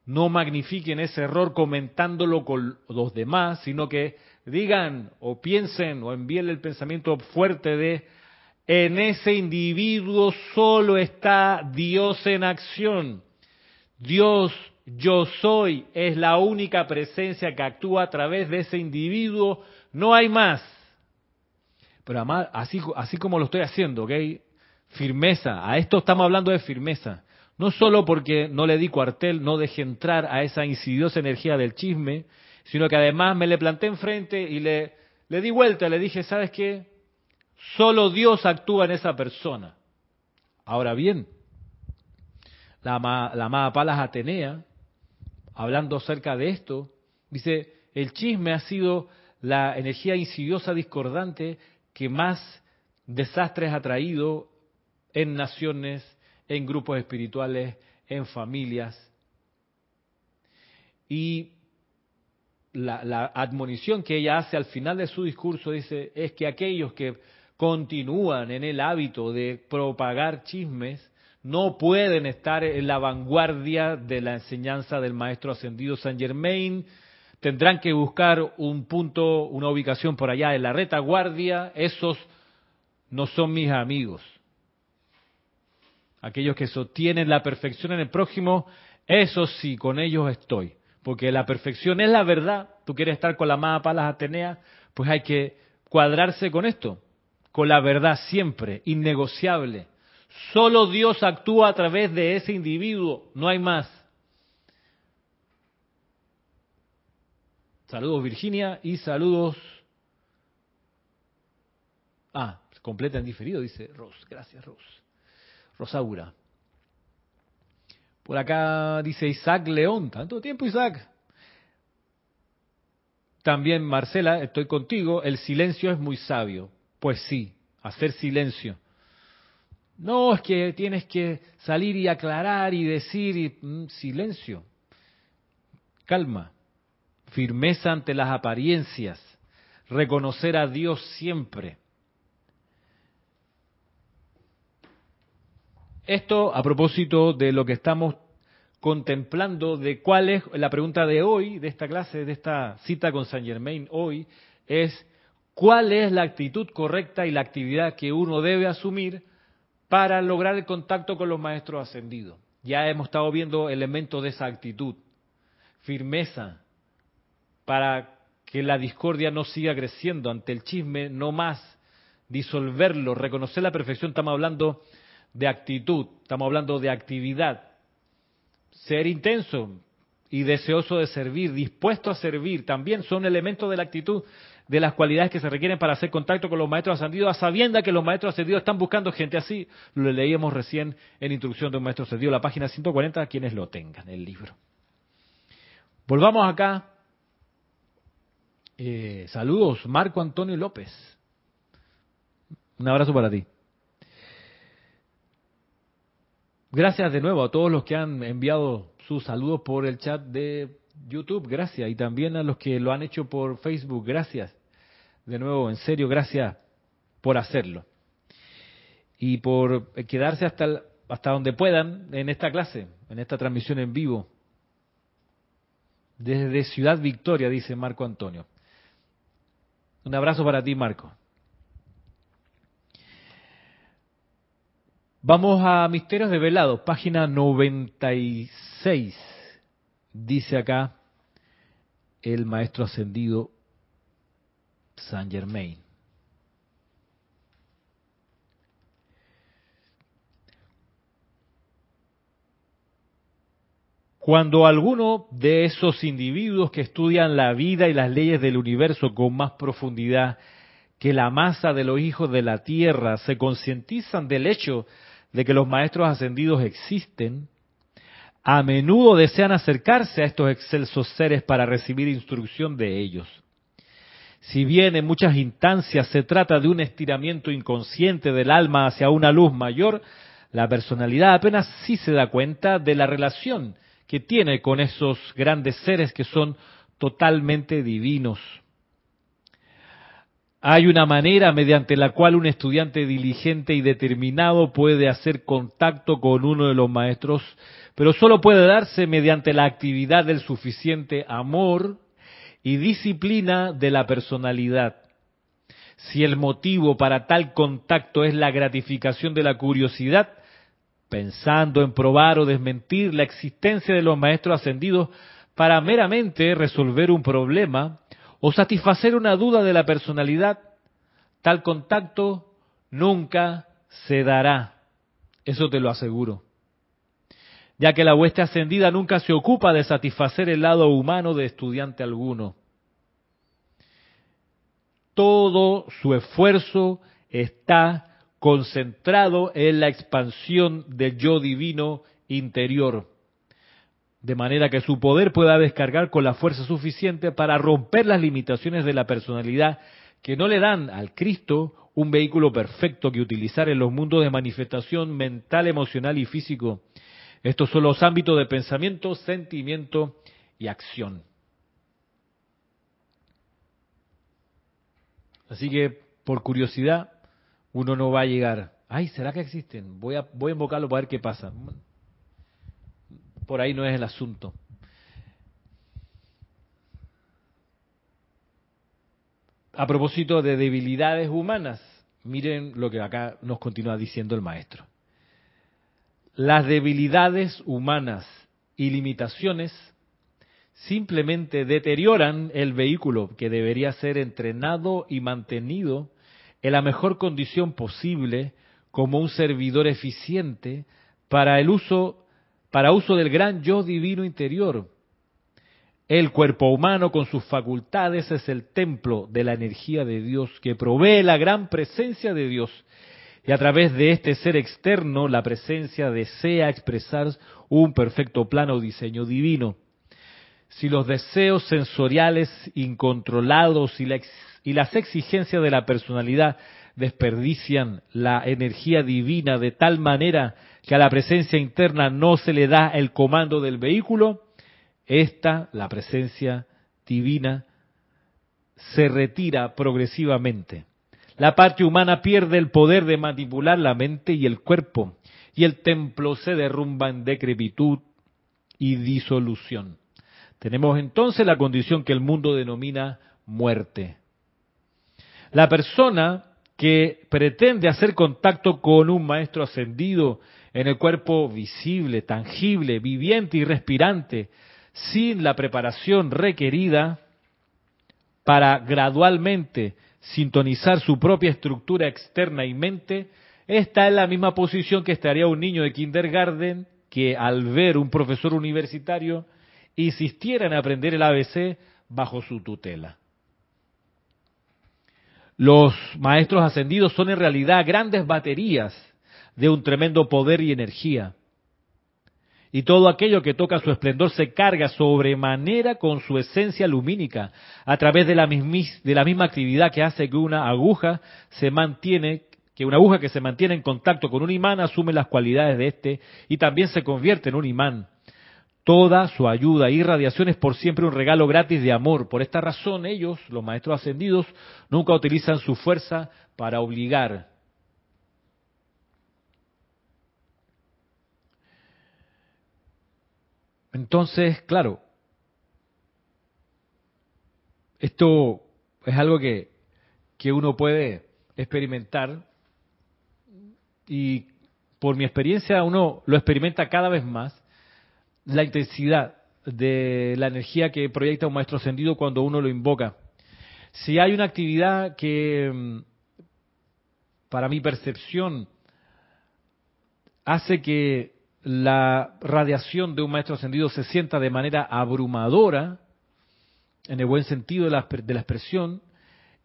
no magnifiquen ese error comentándolo con los demás, sino que digan o piensen o envíen el pensamiento fuerte de en ese individuo solo está Dios en acción. Dios yo soy es la única presencia que actúa a través de ese individuo, no hay más. Pero además, así, así como lo estoy haciendo, ¿ok? Firmeza, a esto estamos hablando de firmeza. No solo porque no le di cuartel, no dejé entrar a esa insidiosa energía del chisme, sino que además me le planté enfrente y le, le di vuelta, le dije, ¿sabes qué? Solo Dios actúa en esa persona. Ahora bien, la, la amada Palas Atenea, hablando acerca de esto, dice, el chisme ha sido la energía insidiosa discordante que más desastres ha traído en naciones, en grupos espirituales, en familias. Y la, la, admonición que ella hace al final de su discurso dice es que aquellos que continúan en el hábito de propagar chismes no pueden estar en la vanguardia de la enseñanza del maestro ascendido Saint Germain, tendrán que buscar un punto, una ubicación por allá en la retaguardia, esos no son mis amigos. Aquellos que sostienen la perfección en el prójimo, eso sí, con ellos estoy. Porque la perfección es la verdad. Tú quieres estar con la amada Palas Atenea, pues hay que cuadrarse con esto, con la verdad siempre, innegociable. Solo Dios actúa a través de ese individuo, no hay más. Saludos Virginia y saludos. Ah, completa en diferido, dice Ros. Gracias, Ros. Rosaura. Por acá dice Isaac León. ¿Tanto tiempo, Isaac? También Marcela, estoy contigo. El silencio es muy sabio. Pues sí, hacer silencio. No, es que tienes que salir y aclarar y decir y, mm, silencio. Calma. Firmeza ante las apariencias. Reconocer a Dios siempre. Esto a propósito de lo que estamos contemplando, de cuál es la pregunta de hoy, de esta clase, de esta cita con Saint Germain hoy, es cuál es la actitud correcta y la actividad que uno debe asumir para lograr el contacto con los maestros ascendidos. Ya hemos estado viendo elementos de esa actitud, firmeza, para que la discordia no siga creciendo ante el chisme, no más, disolverlo, reconocer la perfección, estamos hablando de actitud, estamos hablando de actividad. Ser intenso y deseoso de servir, dispuesto a servir, también son elementos de la actitud de las cualidades que se requieren para hacer contacto con los maestros ascendidos, sabiendo que los maestros ascendidos están buscando gente así. Lo leíamos recién en Introducción de un Maestro Ascendido, la página 140, quienes lo tengan, el libro. Volvamos acá. Eh, saludos, Marco Antonio López. Un abrazo para ti. Gracias de nuevo a todos los que han enviado sus saludos por el chat de YouTube, gracias. Y también a los que lo han hecho por Facebook, gracias. De nuevo, en serio, gracias por hacerlo. Y por quedarse hasta, hasta donde puedan en esta clase, en esta transmisión en vivo. Desde Ciudad Victoria, dice Marco Antonio. Un abrazo para ti, Marco. Vamos a Misterios de Velado, página 96. Dice acá el maestro ascendido Saint Germain. Cuando alguno de esos individuos que estudian la vida y las leyes del universo con más profundidad que la masa de los hijos de la tierra se concientizan del hecho de que los maestros ascendidos existen, a menudo desean acercarse a estos excelsos seres para recibir instrucción de ellos. Si bien en muchas instancias se trata de un estiramiento inconsciente del alma hacia una luz mayor, la personalidad apenas sí se da cuenta de la relación que tiene con esos grandes seres que son totalmente divinos. Hay una manera mediante la cual un estudiante diligente y determinado puede hacer contacto con uno de los maestros, pero solo puede darse mediante la actividad del suficiente amor y disciplina de la personalidad. Si el motivo para tal contacto es la gratificación de la curiosidad, pensando en probar o desmentir la existencia de los maestros ascendidos para meramente resolver un problema, o satisfacer una duda de la personalidad, tal contacto nunca se dará. Eso te lo aseguro. Ya que la hueste ascendida nunca se ocupa de satisfacer el lado humano de estudiante alguno. Todo su esfuerzo está concentrado en la expansión del yo divino interior de manera que su poder pueda descargar con la fuerza suficiente para romper las limitaciones de la personalidad que no le dan al Cristo un vehículo perfecto que utilizar en los mundos de manifestación mental, emocional y físico. Estos son los ámbitos de pensamiento, sentimiento y acción. Así que, por curiosidad, uno no va a llegar. Ay, ¿será que existen? Voy a, voy a invocarlo para ver qué pasa por ahí no es el asunto. A propósito de debilidades humanas, miren lo que acá nos continúa diciendo el maestro. Las debilidades humanas y limitaciones simplemente deterioran el vehículo que debería ser entrenado y mantenido en la mejor condición posible como un servidor eficiente para el uso para uso del gran yo divino interior. El cuerpo humano con sus facultades es el templo de la energía de Dios que provee la gran presencia de Dios y a través de este ser externo la presencia desea expresar un perfecto plano o diseño divino. Si los deseos sensoriales incontrolados y, y las exigencias de la personalidad desperdician la energía divina de tal manera que a la presencia interna no se le da el comando del vehículo, esta, la presencia divina, se retira progresivamente. La parte humana pierde el poder de manipular la mente y el cuerpo, y el templo se derrumba en decrepitud y disolución. Tenemos entonces la condición que el mundo denomina muerte. La persona que pretende hacer contacto con un maestro ascendido en el cuerpo visible, tangible, viviente y respirante, sin la preparación requerida para gradualmente sintonizar su propia estructura externa y mente, está en la misma posición que estaría un niño de kindergarten que al ver un profesor universitario insistiera en aprender el ABC bajo su tutela. Los maestros ascendidos son en realidad grandes baterías de un tremendo poder y energía. Y todo aquello que toca su esplendor se carga sobremanera con su esencia lumínica, a través de la, de la misma actividad que hace que una aguja se mantiene, que una aguja que se mantiene en contacto con un imán asume las cualidades de éste y también se convierte en un imán. Toda su ayuda y radiación es por siempre un regalo gratis de amor. Por esta razón ellos, los maestros ascendidos, nunca utilizan su fuerza para obligar, Entonces, claro, esto es algo que, que uno puede experimentar y por mi experiencia uno lo experimenta cada vez más, la intensidad de la energía que proyecta un maestro ascendido cuando uno lo invoca. Si hay una actividad que, mm, para mi percepción, hace que la radiación de un maestro ascendido se sienta de manera abrumadora, en el buen sentido de la, de la expresión,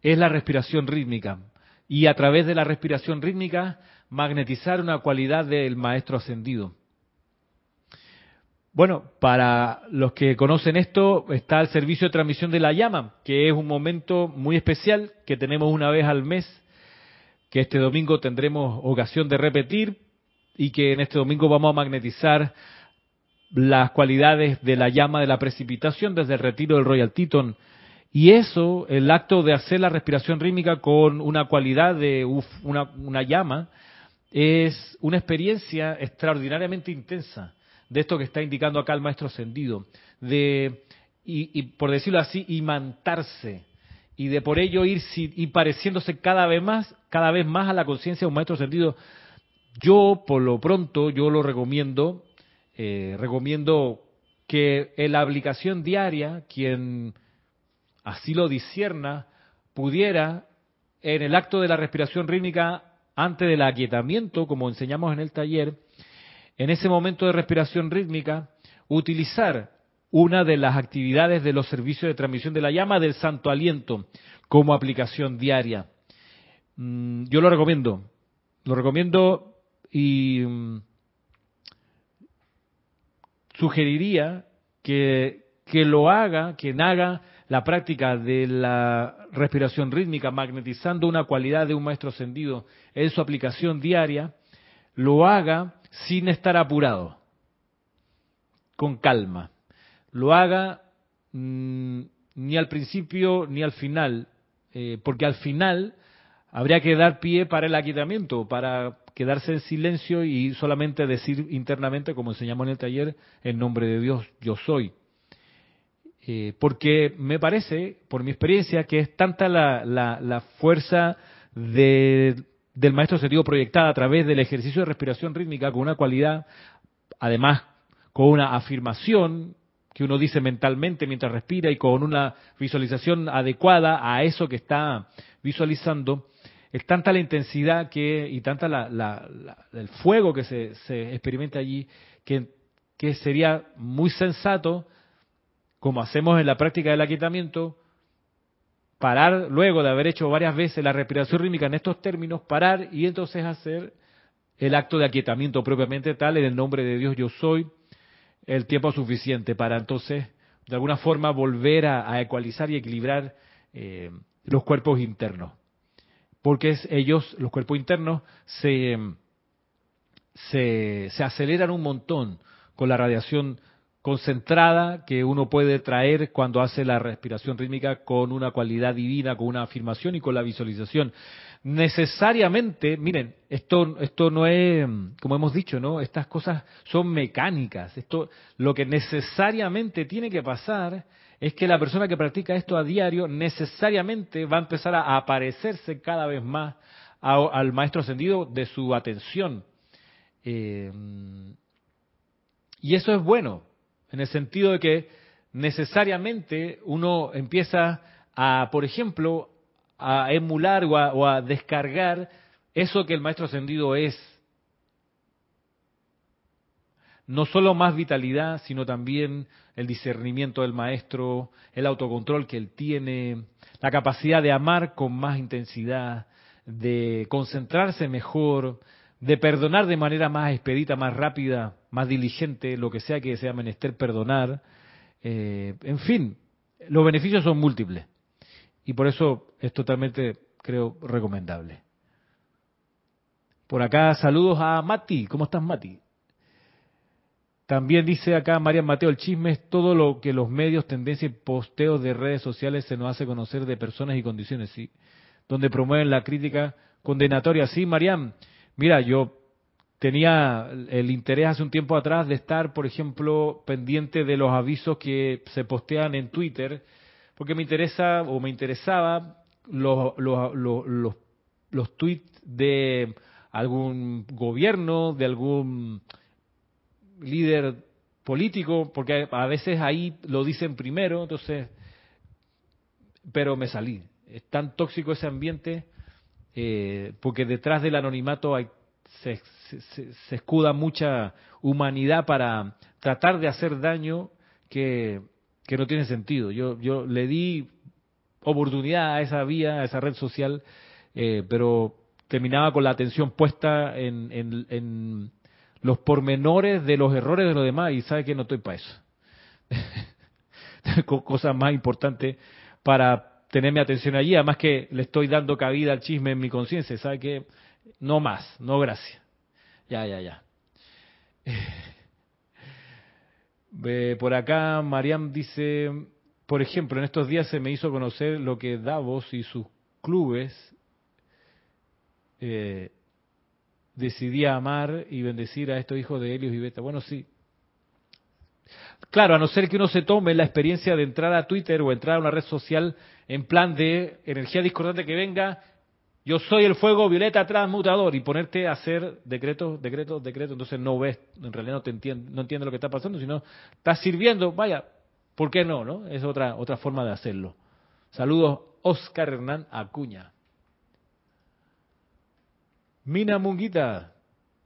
es la respiración rítmica. Y a través de la respiración rítmica, magnetizar una cualidad del maestro ascendido. Bueno, para los que conocen esto, está el servicio de transmisión de la llama, que es un momento muy especial que tenemos una vez al mes, que este domingo tendremos ocasión de repetir y que en este domingo vamos a magnetizar las cualidades de la llama de la precipitación desde el retiro del Royal Teton. Y eso, el acto de hacer la respiración rítmica con una cualidad de una, llama, es una experiencia extraordinariamente intensa de esto que está indicando acá el maestro ascendido, de, y, por decirlo así, imantarse, y de por ello ir, ir pareciéndose cada vez más, cada vez más a la conciencia de un maestro ascendido yo, por lo pronto, yo lo recomiendo, eh, recomiendo que en la aplicación diaria, quien así lo disierna, pudiera, en el acto de la respiración rítmica, antes del aquietamiento, como enseñamos en el taller, en ese momento de respiración rítmica, utilizar una de las actividades de los servicios de transmisión de la llama del santo aliento como aplicación diaria. Mm, yo lo recomiendo. Lo recomiendo y mm, sugeriría que, que lo haga, quien haga la práctica de la respiración rítmica, magnetizando una cualidad de un maestro ascendido en su aplicación diaria, lo haga sin estar apurado, con calma. Lo haga mm, ni al principio ni al final, eh, porque al final habría que dar pie para el aquitamiento, para quedarse en silencio y solamente decir internamente, como enseñamos en el taller, en nombre de Dios, yo soy. Eh, porque me parece, por mi experiencia, que es tanta la, la, fuerza del maestro sentido proyectada a través del ejercicio de respiración rítmica con una cualidad, además con una afirmación que uno dice mentalmente mientras respira y con una visualización adecuada a eso que está visualizando, es tanta la intensidad que y tanta la, el fuego que se, experimenta allí que, sería muy sensato, como hacemos en la práctica del aquietamiento, parar luego de haber hecho varias veces la respiración rítmica en estos términos, parar y entonces hacer el acto de aquietamiento propiamente tal en el nombre de Dios yo soy, el tiempo suficiente para entonces de alguna forma volver a, ecualizar y equilibrar eh, los cuerpos internos. Porque ellos, los cuerpos internos, se, se, se aceleran un montón con la radiación concentrada que uno puede traer cuando hace la respiración rítmica con una cualidad divina, con una afirmación y con la visualización. Necesariamente, miren, esto, esto no es, como hemos dicho, ¿no? Estas cosas son mecánicas. Esto, lo que necesariamente tiene que pasar es que la persona que practica esto a diario necesariamente va a empezar a aparecerse cada vez más al maestro ascendido de su atención. Eh, y eso es bueno, en el sentido de que necesariamente uno empieza a, por ejemplo, a emular o a, descargar eso que el maestro ascendido es. No solo más vitalidad, sino también el discernimiento del maestro, el autocontrol que él tiene, la capacidad de amar con más intensidad, de concentrarse mejor, de perdonar de manera más expedita, más rápida, más diligente, lo que sea que sea menester perdonar. Eh, en fin, los beneficios son múltiples. Y por eso es totalmente, creo, recomendable. Por acá, saludos a Mati. ¿Cómo estás, Mati? También dice acá María Mateo, el chisme es todo lo que los medios, tendencias y posteos de redes sociales se nos hace conocer de personas y condiciones, ¿sí? Donde promueven la crítica condenatoria. Sí, Mariam, Mira, yo tenía el interés hace un tiempo atrás de estar, por ejemplo, pendiente de los avisos que se postean en Twitter, porque me interesa o me interesaba los, los, los, los, tweets de algún gobierno, de algún líder político, porque a veces ahí lo dicen primero, entonces, pero me salí. Es tan tóxico ese ambiente eh, porque detrás del anonimato hay, se, escuda mucha humanidad para tratar de hacer daño que, no tiene sentido. Yo, yo le di oportunidad a esa vía, a esa red social, eh, pero terminaba con la atención puesta en, en, los pormenores de los errores de los demás y sabe que no estoy para eso. [LAUGHS] Cosas más importantes para tener mi atención allí, además que le estoy dando cabida al chisme en mi conciencia, ¿sabe qué? No más, no gracias. Ya, ya, ya. [SIGHS] por acá, Mariam dice, por ejemplo, en estos días se me hizo conocer lo que Davos y sus clubes eh, decidía amar y bendecir a estos hijos de Helios y Beta. Bueno, sí, Claro, a no ser que uno se tome la experiencia de entrar a Twitter o entrar a una red social en plan de energía discordante que venga, yo soy el fuego violeta transmutador y ponerte a hacer decretos, decretos, decretos, entonces no ves, en realidad no te entiende, no entiende lo que está pasando, sino estás sirviendo, vaya, ¿por qué no, no? Es otra otra forma de hacerlo. Saludos Oscar Hernán Acuña. Mina Munguita,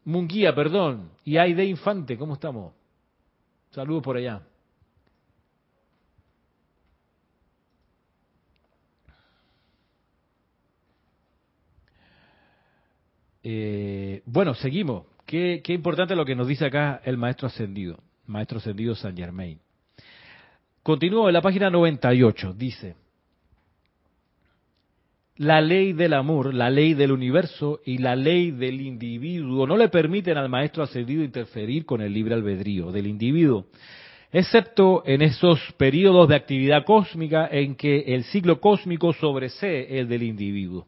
Munguía, perdón, y Aide Infante, ¿cómo estamos? Saludos por allá. Eh, bueno, seguimos. Qué, qué, importante lo que nos dice acá el maestro ascendido, maestro ascendido San Germain. Continúo en la página 98, dice, la ley del amor, la ley del universo y la ley del individuo no le permiten al maestro ascendido interferir con el libre albedrío del individuo, excepto en esos periodos de actividad cósmica en que el ciclo cósmico sobresee el del individuo.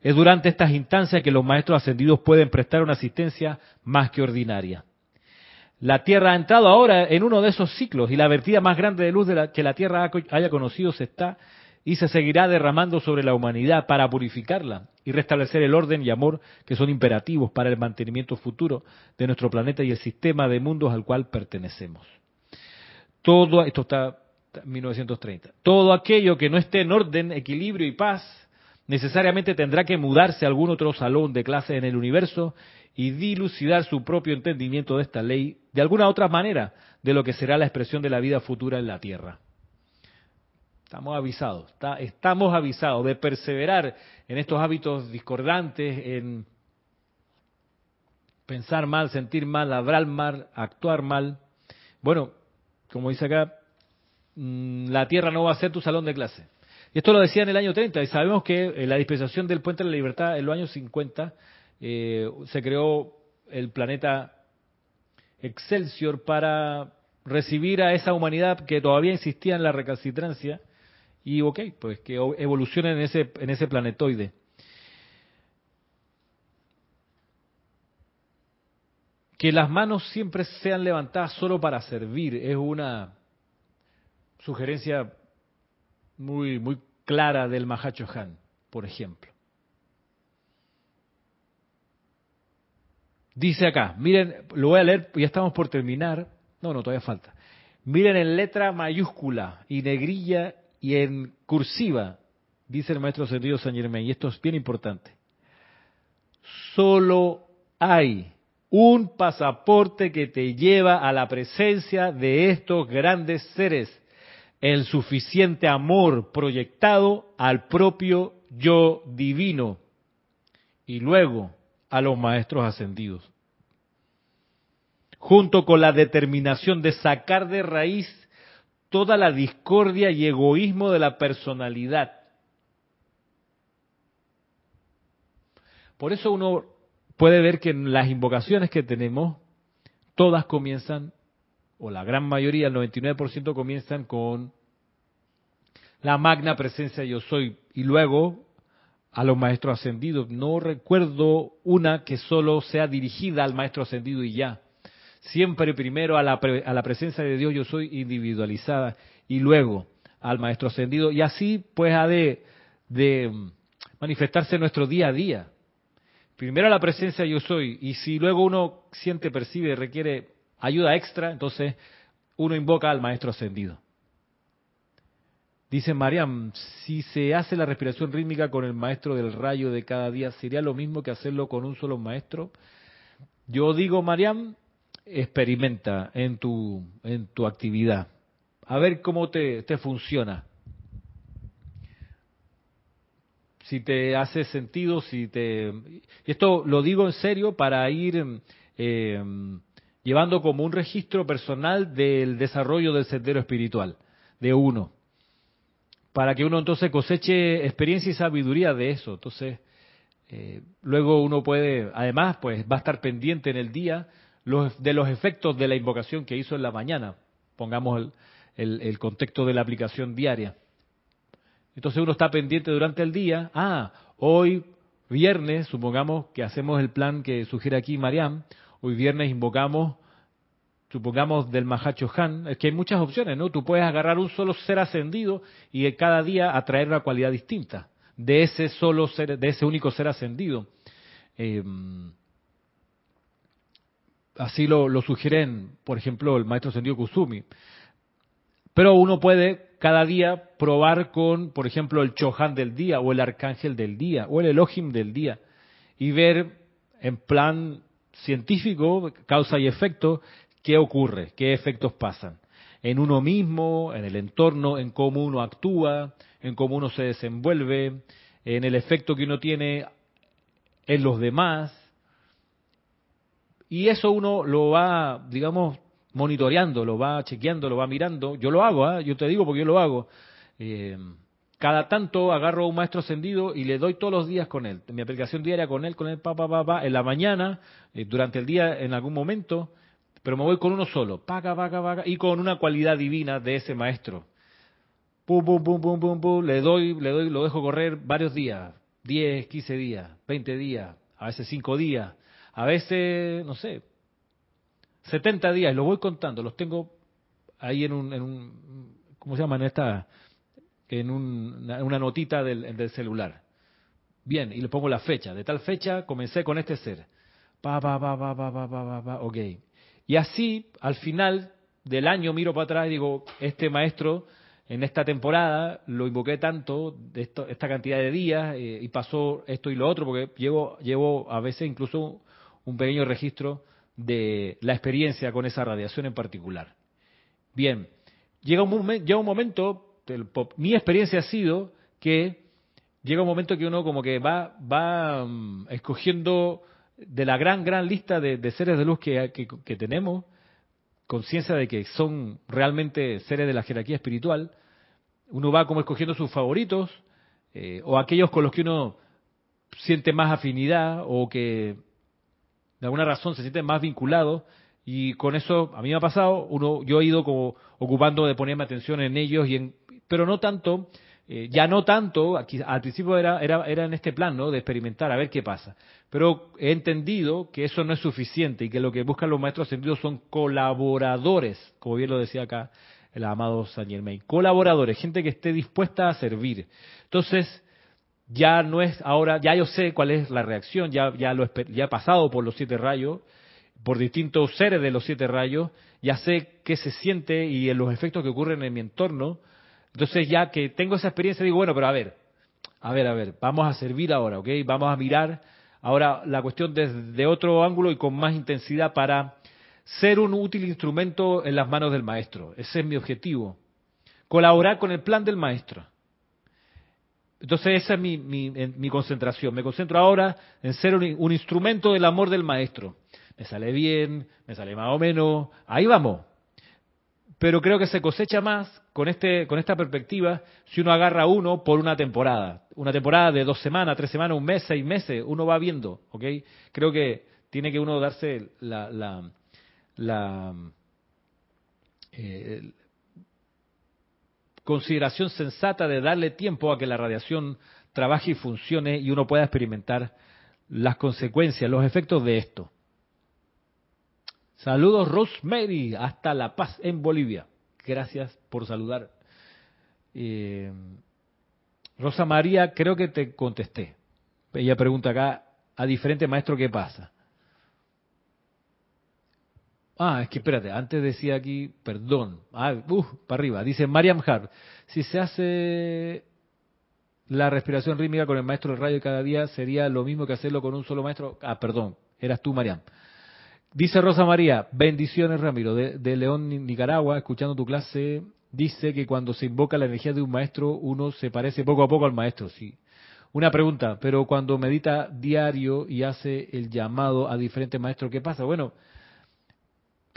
Es durante estas instancias que los maestros ascendidos pueden prestar una asistencia más que ordinaria. La Tierra ha entrado ahora en uno de esos ciclos y la vertida más grande de luz de la, que la Tierra haya conocido se está y se seguirá derramando sobre la humanidad para purificarla y restablecer el orden y amor que son imperativos para el mantenimiento futuro de nuestro planeta y el sistema de mundos al cual pertenecemos. Todo esto está 1930. Todo aquello que no esté en orden, equilibrio y paz necesariamente tendrá que mudarse a algún otro salón de clase en el universo y dilucidar su propio entendimiento de esta ley de alguna otra manera de lo que será la expresión de la vida futura en la Tierra. Estamos avisados, estamos avisados de perseverar en estos hábitos discordantes, en pensar mal, sentir mal, hablar mal, actuar mal. Bueno, como dice acá, mm, la tierra no va a ser tu salón de clase. Y esto lo decía en el año 30, y sabemos que en eh, la dispensación del Puente de la Libertad en los años 50 eh, se creó el planeta Excelsior para recibir a esa humanidad que todavía insistía en la recalcitrancia y ok, pues que evolucione en ese, en ese planetoide. Que las manos siempre sean levantadas solo para servir es una sugerencia muy, muy clara del Mahacho Han, por ejemplo. Dice acá, miren, lo voy a leer, ya estamos por terminar. No, no, todavía falta. Miren en letra mayúscula y negrilla y en cursiva, dice el maestro Sentido San Germain, y esto es bien importante. Solo hay un pasaporte que te lleva a la presencia de estos grandes seres, el suficiente amor proyectado al propio yo divino. Y luego, a los maestros ascendidos. Junto con la determinación de sacar de raíz toda la discordia y egoísmo de la personalidad. Por eso uno puede ver que en las invocaciones que tenemos, todas comienzan, o la gran mayoría, el 99% comienzan con la magna presencia yo soy, y luego a los maestros ascendidos. No recuerdo una que solo sea dirigida al maestro ascendido y ya. Siempre primero a la, a la presencia de Dios yo soy individualizada y luego al maestro ascendido. Y así pues ha de, de manifestarse nuestro día a día. Primero a la presencia yo soy y si luego uno siente, percibe, requiere ayuda extra, entonces uno invoca al maestro ascendido. Dice Mariam, si se hace la respiración rítmica con el maestro del rayo de cada día, ¿sería lo mismo que hacerlo con un solo maestro? Yo digo, Mariam, experimenta en tu, en tu actividad. A ver cómo te, te funciona. Si te hace sentido, si te... Esto lo digo en serio para ir eh, llevando como un registro personal del desarrollo del sendero espiritual, de uno para que uno entonces coseche experiencia y sabiduría de eso. Entonces, eh, luego uno puede, además, pues va a estar pendiente en el día los, de los efectos de la invocación que hizo en la mañana. Pongamos el, el, contexto de la aplicación diaria. Entonces uno está pendiente durante el día. Ah, hoy viernes, supongamos que hacemos el plan que sugiere aquí Mariam, hoy viernes invocamos supongamos del Mahacho Han, es que hay muchas opciones, ¿no? Tú puedes agarrar un solo ser ascendido y cada día atraer una cualidad distinta de ese solo ser, de ese único ser ascendido. Eh, así lo, lo, sugieren, por ejemplo, el maestro ascendido Kusumi. Pero uno puede cada día probar con, por ejemplo, el Chohan del día o el Arcángel del día o el Elohim del día y ver en plan científico, causa y efecto, ¿qué ocurre? ¿Qué efectos pasan? En uno mismo, en el entorno, en cómo uno actúa, en cómo uno se desenvuelve, en el efecto que uno tiene en los demás. Y eso uno lo va, digamos, monitoreando, lo va chequeando, lo va mirando. Yo lo hago, ¿eh? yo te digo porque yo lo hago. Eh, cada tanto agarro a un maestro ascendido y le doy todos los días con él. Mi aplicación diaria con él, con él, pa, pa, pa, pa. En la mañana, eh, durante el día, en algún momento, pero me voy con uno solo, paga, paga, paga, y con una cualidad divina de ese maestro. Pum, pum, pum, pum, pum, pum, le doy, le doy, lo dejo correr varios días, 10, 15 días, 20 días, a veces 5 días, a veces, no sé, 70 días, lo voy contando, los tengo ahí en un, en un ¿cómo se llama? En esta, en un, una notita del, del celular. Bien, y le pongo la fecha. De tal fecha comencé con este ser. Pa, pa, pa, pa, pa, pa, pa, pa, ok. Y así, al final del año, miro para atrás y digo, este maestro en esta temporada lo invoqué tanto, de esta cantidad de días, eh, y pasó esto y lo otro, porque llevo, llevo a veces incluso un pequeño registro de la experiencia con esa radiación en particular. Bien, llega un, un momento, Mi experiencia ha sido que llega un momento que uno como que va, va mm, escogiendo de la gran, gran lista de, seres de luz que, que tenemos, conciencia de que son realmente seres de la jerarquía espiritual, uno va como escogiendo sus favoritos eh, o aquellos con los que uno siente más afinidad o que de alguna razón se siente más vinculado y con eso a mí me ha pasado uno yo he ido como ocupando de ponerme atención en ellos y en pero no tanto eh, ya no tanto aquí al principio era, era era en este plan no de experimentar a ver qué pasa pero he entendido que eso no es suficiente y que lo que buscan los maestros ascendidos son colaboradores como bien lo decía acá el amado San Germain. Colaboradores, gente que esté dispuesta a servir. Entonces, ya no es ahora, ya yo sé cuál es la reacción, ya, ya, lo, ya he pasado por los siete rayos, por distintos seres de los siete rayos, ya sé qué se siente y los efectos que ocurren en mi entorno. Entonces, ya que tengo esa experiencia, digo, bueno, pero a ver, a ver, a ver, vamos a servir ahora, ¿ok? Vamos a mirar ahora la cuestión desde otro ángulo y con más intensidad para ser un útil instrumento en las manos del maestro. Ese es mi objetivo. Colaborar con el plan del maestro. Entonces esa es mi, concentración. Me concentro ahora en ser un, instrumento del amor del maestro. Me sale bien, me sale más o menos, ahí vamos. Pero creo que se cosecha más con, este, con esta perspectiva si uno agarra uno por una temporada. Una temporada de dos semanas, tres semanas, un mes, seis meses, uno va viendo, ¿ok? Creo que tiene que uno darse la, la eh, consideración sensata de darle tiempo a que la radiación trabaje y funcione y uno pueda experimentar las consecuencias, los efectos de esto. Saludos Rosemary, hasta La Paz en Bolivia. Gracias por saludar. Eh, Rosa María, creo que te contesté. Ella pregunta acá, a diferente maestro, ¿qué pasa? Ah, es que espérate, antes decía aquí, perdón, ah, uh, para arriba, dice Mariam Hart, si se hace la respiración rítmica con el maestro del rayo cada día, sería lo mismo que hacerlo con un solo maestro. Ah, perdón, eras tú, Mariam. Dice Rosa María, bendiciones Ramiro, de, de León, Nicaragua, escuchando tu clase, dice que cuando se invoca la energía de un maestro, uno se parece poco a poco al maestro, sí. Una pregunta, pero cuando medita diario y hace el llamado a diferentes maestros, ¿qué pasa? Bueno,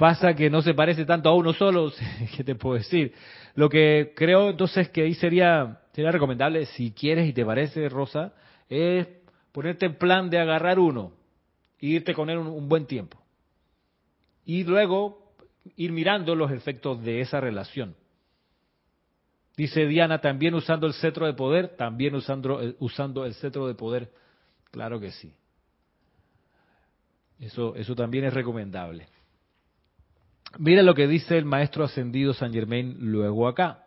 Pasa que no se parece tanto a uno solo, [LAUGHS] ¿qué te puedo decir? Lo que creo entonces que ahí sería, sería recomendable, si quieres y te parece, Rosa, es ponerte en plan de agarrar uno e irte con él un, buen tiempo. Y luego ir mirando los efectos de esa relación. Dice Diana, también usando el cetro de poder, también usando, usando el cetro de poder. Claro que sí. Eso, eso también es recomendable. Mira lo que dice el maestro ascendido San Germain luego acá.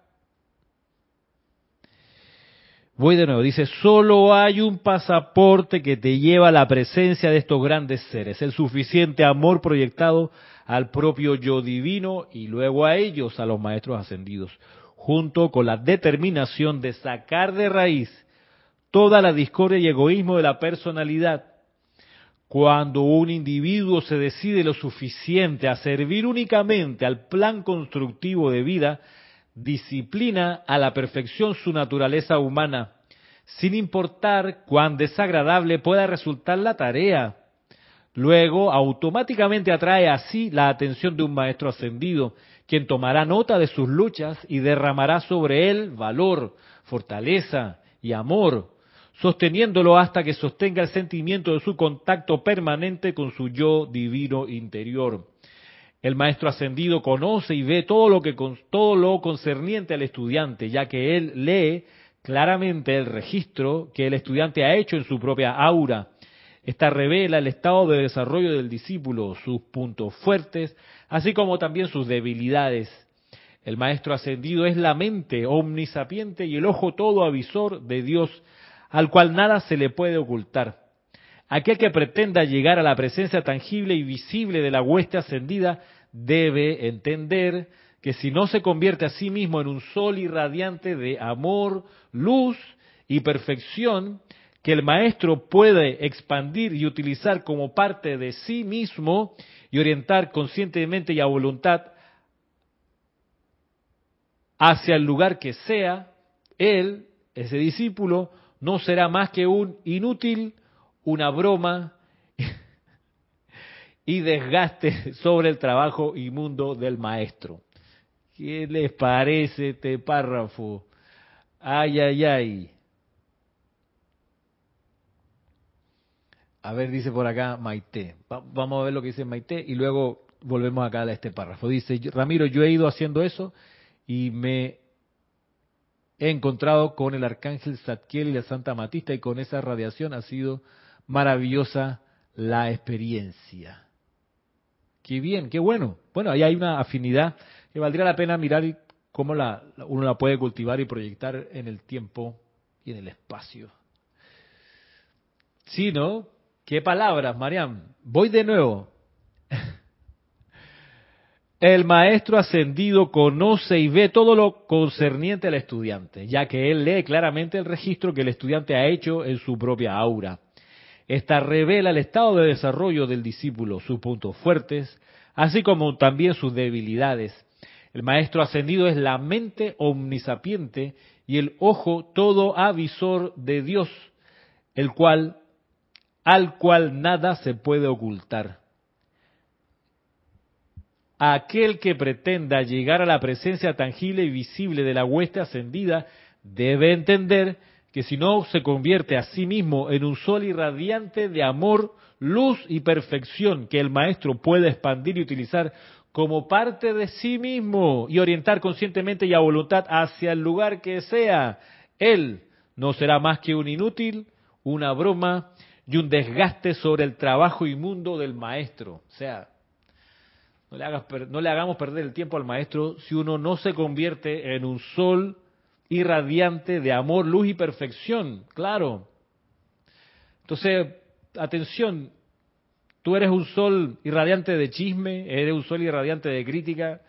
Voy de nuevo, dice, solo hay un pasaporte que te lleva a la presencia de estos grandes seres, el suficiente amor proyectado al propio yo divino y luego a ellos, a los maestros ascendidos, junto con la determinación de sacar de raíz toda la discordia y egoísmo de la personalidad cuando un individuo se decide lo suficiente a servir únicamente al plan constructivo de vida, disciplina a la perfección su naturaleza humana, sin importar cuán desagradable pueda resultar la tarea. Luego, automáticamente atrae así la atención de un maestro ascendido, quien tomará nota de sus luchas y derramará sobre él valor, fortaleza y amor, sosteniéndolo hasta que sostenga el sentimiento de su contacto permanente con su yo divino interior. El maestro ascendido conoce y ve todo lo que todo lo concerniente al estudiante, ya que él lee claramente el registro que el estudiante ha hecho en su propia aura. Esta revela el estado de desarrollo del discípulo, sus puntos fuertes, así como también sus debilidades. El maestro ascendido es la mente omnisapiente y el ojo todo avisor de Dios al cual nada se le puede ocultar. Aquel que pretenda llegar a la presencia tangible y visible de la hueste ascendida debe entender que si no se convierte a sí mismo en un sol irradiante de amor, luz y perfección, que el maestro puede expandir y utilizar como parte de sí mismo y orientar conscientemente y a voluntad hacia el lugar que sea, él, ese discípulo, no será más que un inútil, una broma [LAUGHS] y desgaste sobre el trabajo inmundo del maestro. ¿Qué les parece este párrafo? Ay, ay, ay. A ver, dice por acá Maite. vamos a ver lo que dice Maite y luego volvemos acá a este párrafo. Dice, Ramiro, yo he ido haciendo eso y me he encontrado con el arcángel Zadkiel y la Santa Matista y con esa radiación ha sido maravillosa la experiencia. Qué bien, qué bueno. Bueno, ahí hay una afinidad que valdría la pena mirar cómo la, uno la puede cultivar y proyectar en el tiempo y en el espacio. Sí, ¿no? ¿Qué palabras, Mariam? Voy de nuevo. El maestro ascendido conoce y ve todo lo concerniente al estudiante, ya que él lee claramente el registro que el estudiante ha hecho en su propia aura. Esta revela el estado de desarrollo del discípulo, sus puntos fuertes, así como también sus debilidades. El maestro ascendido es la mente omnisapiente y el ojo todo avisor de Dios, el cual al cual nada se puede ocultar. Aquel que pretenda llegar a la presencia tangible y visible de la hueste ascendida debe entender que si no se convierte a sí mismo en un sol irradiante de amor, luz y perfección que el maestro puede expandir y utilizar como parte de sí mismo y orientar conscientemente y a voluntad hacia el lugar que sea, él no será más que un inútil, una broma y un desgaste sobre el trabajo inmundo del maestro. O sea, no le, hagas, no le hagamos perder el tiempo al maestro si uno no se convierte en un sol irradiante de amor, luz y perfección, claro. Entonces, atención, tú eres un sol irradiante de chisme, eres un sol irradiante de crítica,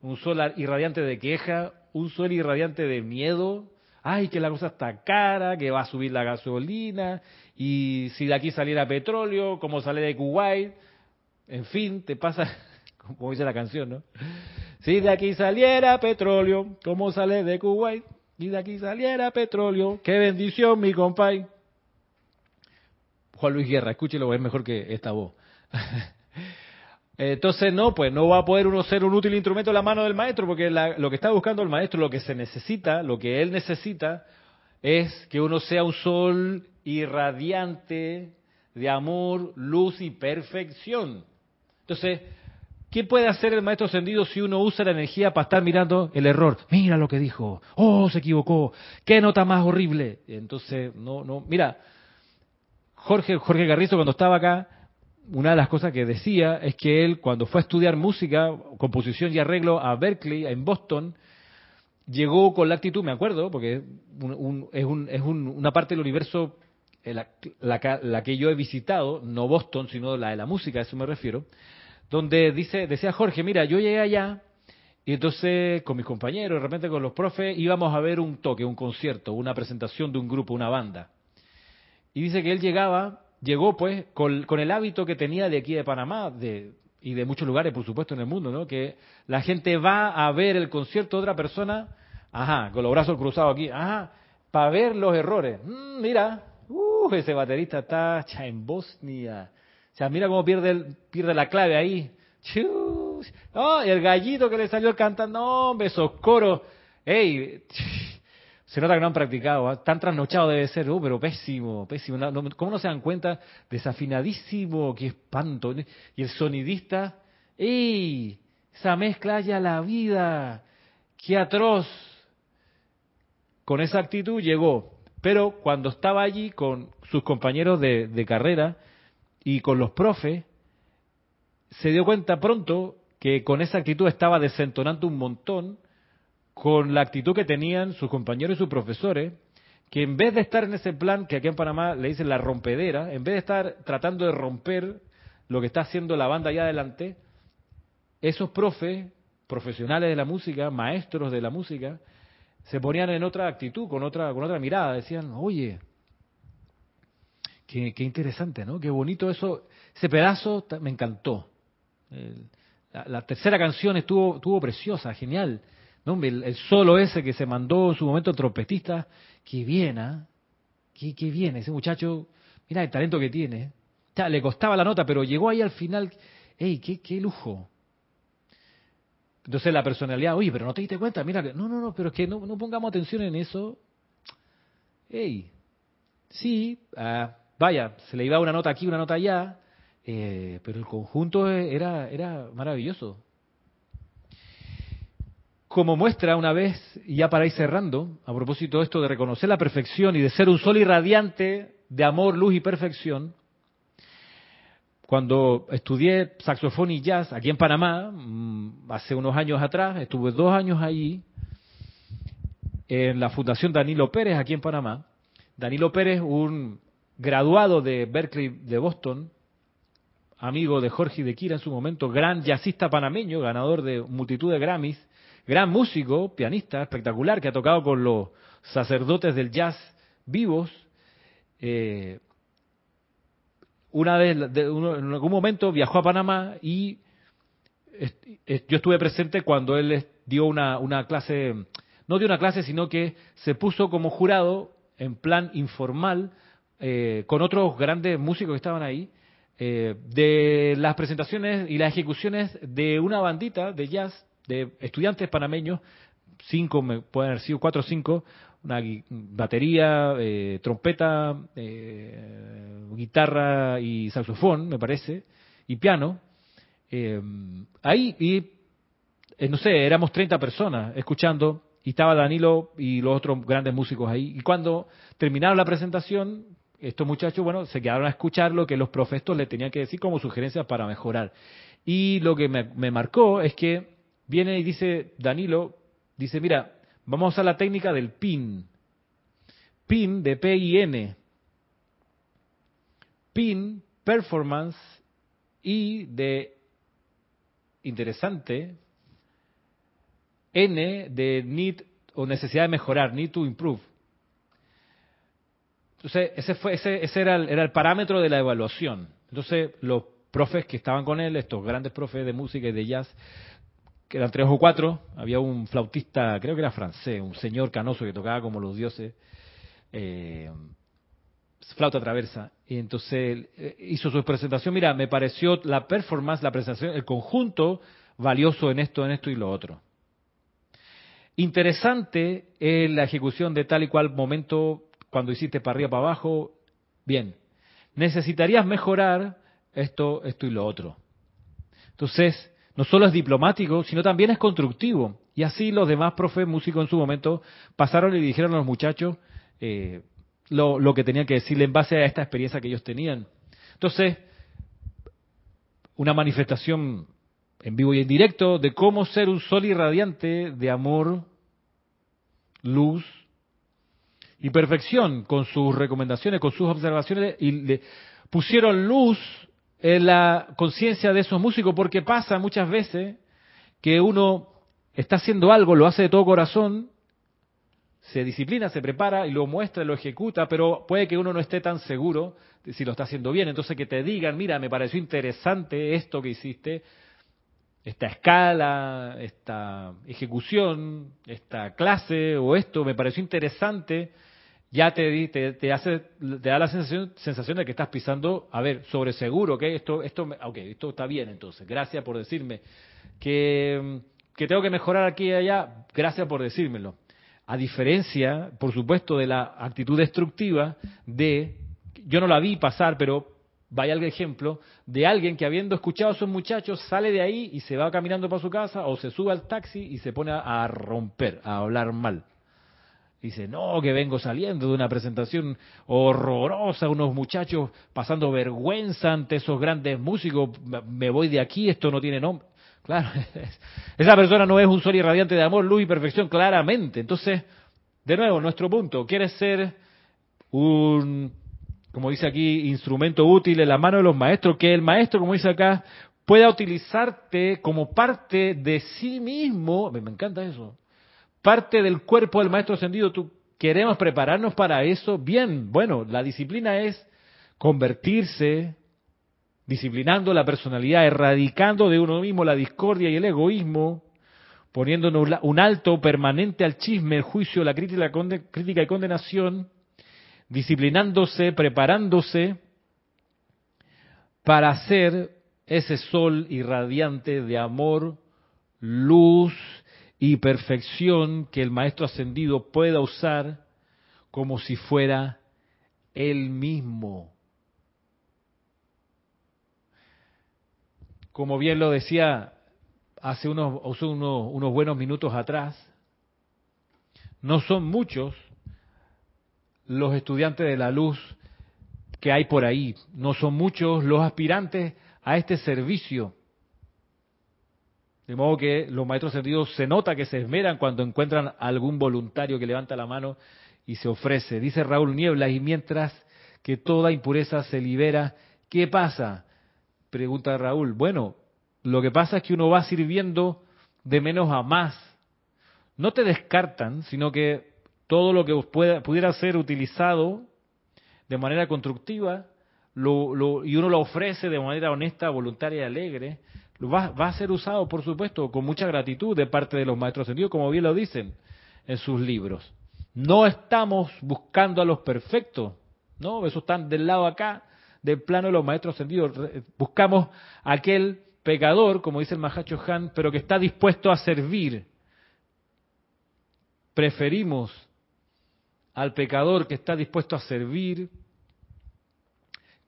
un sol irradiante de queja, un sol irradiante de miedo, ay, que la cosa está cara, que va a subir la gasolina, y si de aquí saliera petróleo, como sale de Kuwait, en fin, te pasa, [LAUGHS] como dice la canción, ¿no? Si de aquí saliera petróleo, como sale de Kuwait, y de aquí saliera petróleo, qué bendición, mi compay. Juan Luis Guerra, escúchelo, es mejor que esta voz. [LAUGHS] Entonces, no, pues no va a poder uno ser un útil instrumento en la mano del maestro, porque lo que está buscando el maestro, lo que se necesita, lo que él necesita, es que uno sea un sol irradiante de amor, luz y perfección. Entonces, ¿qué puede hacer el maestro ascendido si uno usa la energía para estar mirando el error? Mira lo que dijo. Oh, se equivocó. Qué nota más horrible. Entonces, no, no. Mira, Jorge, Jorge Garrizo cuando estaba acá, una de las cosas que decía es que él cuando fue a estudiar música, composición y arreglo a Berkeley, en Boston, llegó con la actitud, me acuerdo, porque es, una parte del universo eh, la, que yo he visitado, no Boston, sino la de la música, a eso me refiero, donde dice, decía Jorge, mira, yo llegué allá y entonces con mis compañeros, de repente con los profes, íbamos a ver un toque, un concierto, una presentación de un grupo, una banda. Y dice que él llegaba, llegó pues con, el hábito que tenía de aquí de Panamá, de, y de muchos lugares, por supuesto, en el mundo, ¿no? Que la gente va a ver el concierto de otra persona, ajá, con los brazos cruzados aquí, ajá, para ver los errores. Mm, mira, uh, ese baterista está en Bosnia. Sea, mira cómo pierde, pierde la clave ahí. Oh, y el gallito que le salió cantando, no, hombre, esos coros. Ey, [LAUGHS] se nota que no han practicado, ¿ah? tan trasnochado debe ser, oh, pero pésimo, pésimo. ¿Cómo no se dan cuenta? Desafinadísimo, qué espanto. Y el sonidista, ¡ey! Esa mezcla ya la vida, qué atroz. Con esa actitud llegó, pero cuando estaba allí con sus compañeros de, de carrera y con los profes, se dio cuenta pronto que con esa actitud estaba desentonando un montón con la actitud que tenían sus compañeros y sus profesores, que en vez de estar en ese plan que aquí en Panamá le dicen la rompedera, en vez de estar tratando de romper lo que está haciendo la banda allá adelante, esos profes, profesionales de la música, maestros de la música, se ponían en otra actitud, con otra, con otra mirada, decían, oye, qué, interesante, ¿no? Qué bonito eso, ese pedazo me encantó. la, tercera canción estuvo, estuvo preciosa, genial ¿no? El, solo ese que se mandó en su momento el trompetista, que viene, ¿ah? que viene, ese muchacho, mira el talento que tiene. le costaba la nota, pero llegó ahí al final, ¡ey, qué, qué lujo! Entonces la personalidad, oye, pero no te diste cuenta, mira, que, no, no, no, pero es que no, no pongamos atención en eso. ¡Ey! Sí, ah, vaya, se le iba una nota aquí, una nota allá, eh, pero el conjunto era, era maravilloso. Como muestra una vez, ya para ir cerrando, a propósito de esto de reconocer la perfección y de ser un sol irradiante de amor, luz y perfección, cuando estudié saxofón y jazz aquí en Panamá, mm, hace unos años atrás, estuve dos años allí, en la Fundación Danilo Pérez aquí en Panamá. Danilo Pérez, un graduado de Berkeley de Boston, amigo de Jorge de Kira en su momento, gran jazzista panameño, ganador de multitud de Grammys, gran músico, pianista espectacular, que ha tocado con los sacerdotes del jazz vivos. Eh, una vez, en algún momento viajó a Panamá y yo estuve presente cuando él dio una, una clase, no dio una clase, sino que se puso como jurado en plan informal eh, con otros grandes músicos que estaban ahí, eh, de las presentaciones y las ejecuciones de una bandita de jazz de estudiantes panameños, cinco, pueden haber sido cuatro o cinco, una batería, eh, trompeta, guitarra y saxofón, me parece, y piano. ahí, y no sé, éramos 30 personas escuchando, y estaba Danilo y los otros grandes músicos ahí. Y cuando terminaron la presentación, estos muchachos, bueno, se quedaron a escuchar lo que los profesores le tenían que decir como sugerencias para mejorar. Y lo que me, marcó es que viene y dice Danilo, dice, mira, vamos a la técnica del PIN. PIN de P-I-N. PIN, performance, y de interesante, N de need o necesidad de mejorar, need to improve. Entonces, ese, fue, ese, ese era, el, era el parámetro de la evaluación. Entonces, los profes que estaban con él, estos grandes profes de música y de jazz, que eran tres o cuatro, había un flautista, creo que era francés, un señor canoso que tocaba como los dioses, eh, flauta traversa, y entonces eh, hizo su presentación, mira, me pareció la performance, la presentación, el conjunto valioso en esto, en esto y lo otro. Interesante es la ejecución de tal y cual momento cuando hiciste para arriba, para abajo, bien. Necesitarías mejorar esto, esto y lo otro. Entonces, no solo es diplomático, sino también es constructivo. Y así los demás profes músicos en su momento pasaron y dijeron a los muchachos eh, lo, lo que tenían que decirle en base a esta experiencia que ellos tenían. Entonces, una manifestación en vivo y en directo de cómo ser un sol irradiante de amor, luz y perfección con sus recomendaciones, con sus observaciones y le pusieron luz en la conciencia de esos músicos porque pasa muchas veces que uno está haciendo algo, lo hace de todo corazón, se disciplina, se prepara y lo muestra, lo ejecuta, pero puede que uno no esté tan seguro de si lo está haciendo bien. Entonces que te digan, mira, me pareció interesante esto que hiciste, esta escala, esta ejecución, esta clase o esto me pareció interesante, ya te, te, te hace, te da la sensación, sensación de que estás pisando, a ver, sobre seguro, que esto, esto, okay, esto está bien entonces, gracias por decirme. Que, que tengo que mejorar aquí y allá, gracias por decírmelo. A diferencia, por supuesto, de la actitud destructiva de, yo no la vi pasar, pero vaya el ejemplo de alguien que habiendo escuchado a esos muchachos sale de ahí y se va caminando para su casa o se sube al taxi y se pone a, romper, a hablar mal. Dice, no, que vengo saliendo de una presentación horrorosa, unos muchachos pasando vergüenza ante esos grandes músicos, me voy de aquí, esto no tiene nombre. [LAUGHS] Claro, esa persona no es un sol irradiante de amor, luz y perfección, claramente. Entonces, de nuevo, nuestro punto, ¿quieres ser un como dice aquí, instrumento útil en la mano de los maestros, que el maestro, como dice acá, pueda utilizarte como parte de sí mismo, me, encanta eso, parte del cuerpo del maestro ascendido, tú queremos prepararnos para eso, bien, bueno, la disciplina es convertirse, disciplinando la personalidad, erradicando de uno mismo la discordia y el egoísmo, poniendo un alto permanente al chisme, el juicio, la crítica y condenación, disciplinándose, preparándose para ser ese sol irradiante de amor, luz y perfección que el Maestro Ascendido pueda usar como si fuera él mismo. Como bien lo decía hace unos, unos, unos buenos minutos atrás, no son muchos los estudiantes de la luz que hay por ahí, no son muchos los aspirantes a este servicio. De modo que los maestros sentidos se nota que se esmeran cuando encuentran algún voluntario que levanta la mano y se ofrece. Dice Raúl Niebla, y mientras que toda impureza se libera, ¿qué pasa? Pregunta Raúl. Bueno, lo que pasa es que uno va sirviendo de menos a más. No te descartan, sino que todo lo que pudiera ser utilizado de manera constructiva y uno lo ofrece de manera honesta, voluntaria y alegre, va, va, a ser usado, por supuesto, con mucha gratitud de parte de los maestros sentidos, como bien lo dicen en sus libros. No estamos buscando a los perfectos, ¿no? Eso están del lado acá, del plano de los maestros sentidos. Buscamos aquel pecador, como dice el Mahacho Han, pero que está dispuesto a servir. Preferimos al pecador que está dispuesto a servir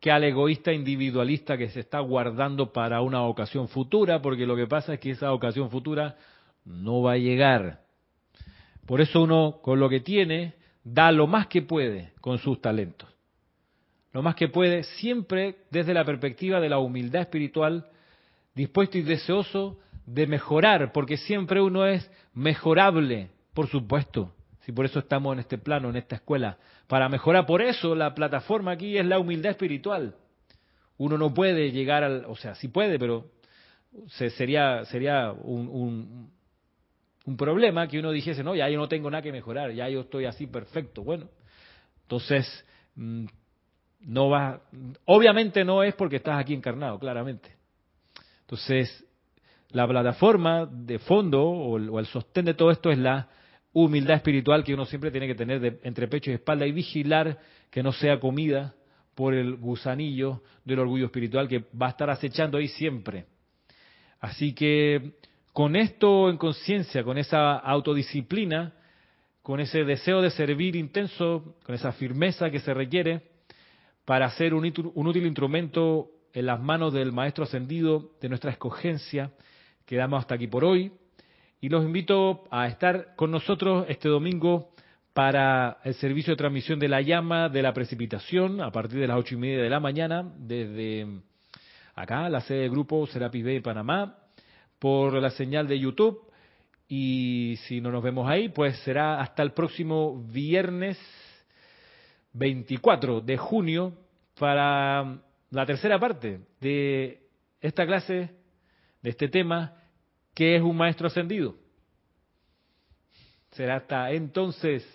que al egoísta individualista que se está guardando para una ocasión futura, porque lo que pasa es que esa ocasión futura no va a llegar. Por eso uno con lo que tiene da lo más que puede con sus talentos. Lo más que puede siempre desde la perspectiva de la humildad espiritual dispuesto y deseoso de mejorar, porque siempre uno es mejorable, por supuesto. Si por eso estamos en este plano, en esta escuela, para mejorar. Por eso la plataforma aquí es la humildad espiritual. Uno no puede llegar al, o sea, sí puede, pero sería sería un, problema que uno dijese, no, ya yo no tengo nada que mejorar, ya yo estoy así perfecto. Bueno, entonces mm, no va, obviamente no es porque estás aquí encarnado, claramente. Entonces, la plataforma de fondo o el, sostén de todo esto es la humildad espiritual que uno siempre tiene que tener entre pecho y espalda y vigilar que no sea comida por el gusanillo del orgullo espiritual que va a estar acechando ahí siempre. Así que con esto en conciencia, con esa autodisciplina, con ese deseo de servir intenso, con esa firmeza que se requiere para ser un, un útil instrumento en las manos del Maestro Ascendido de nuestra escogencia. Quedamos hasta aquí por hoy y los invito a estar con nosotros este domingo para el servicio de transmisión de la llama de la precipitación a partir de las ocho y media de la mañana desde acá, la sede del grupo Serapis Bay Panamá, por la señal de YouTube. Y si no nos vemos ahí, pues será hasta el próximo viernes 24 de junio para la tercera parte de esta clase, de este tema, que es un maestro ascendido. Será hasta entonces.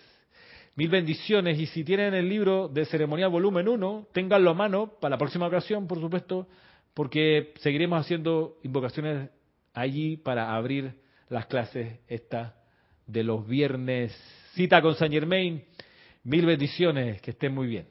Mil bendiciones y si tienen el libro de ceremonial volumen 1, ténganlo a mano para la próxima ocasión, por supuesto, porque seguiremos haciendo invocaciones allí para abrir las clases esta de los viernes. Cita con San Germain. Mil bendiciones, que estén muy bien.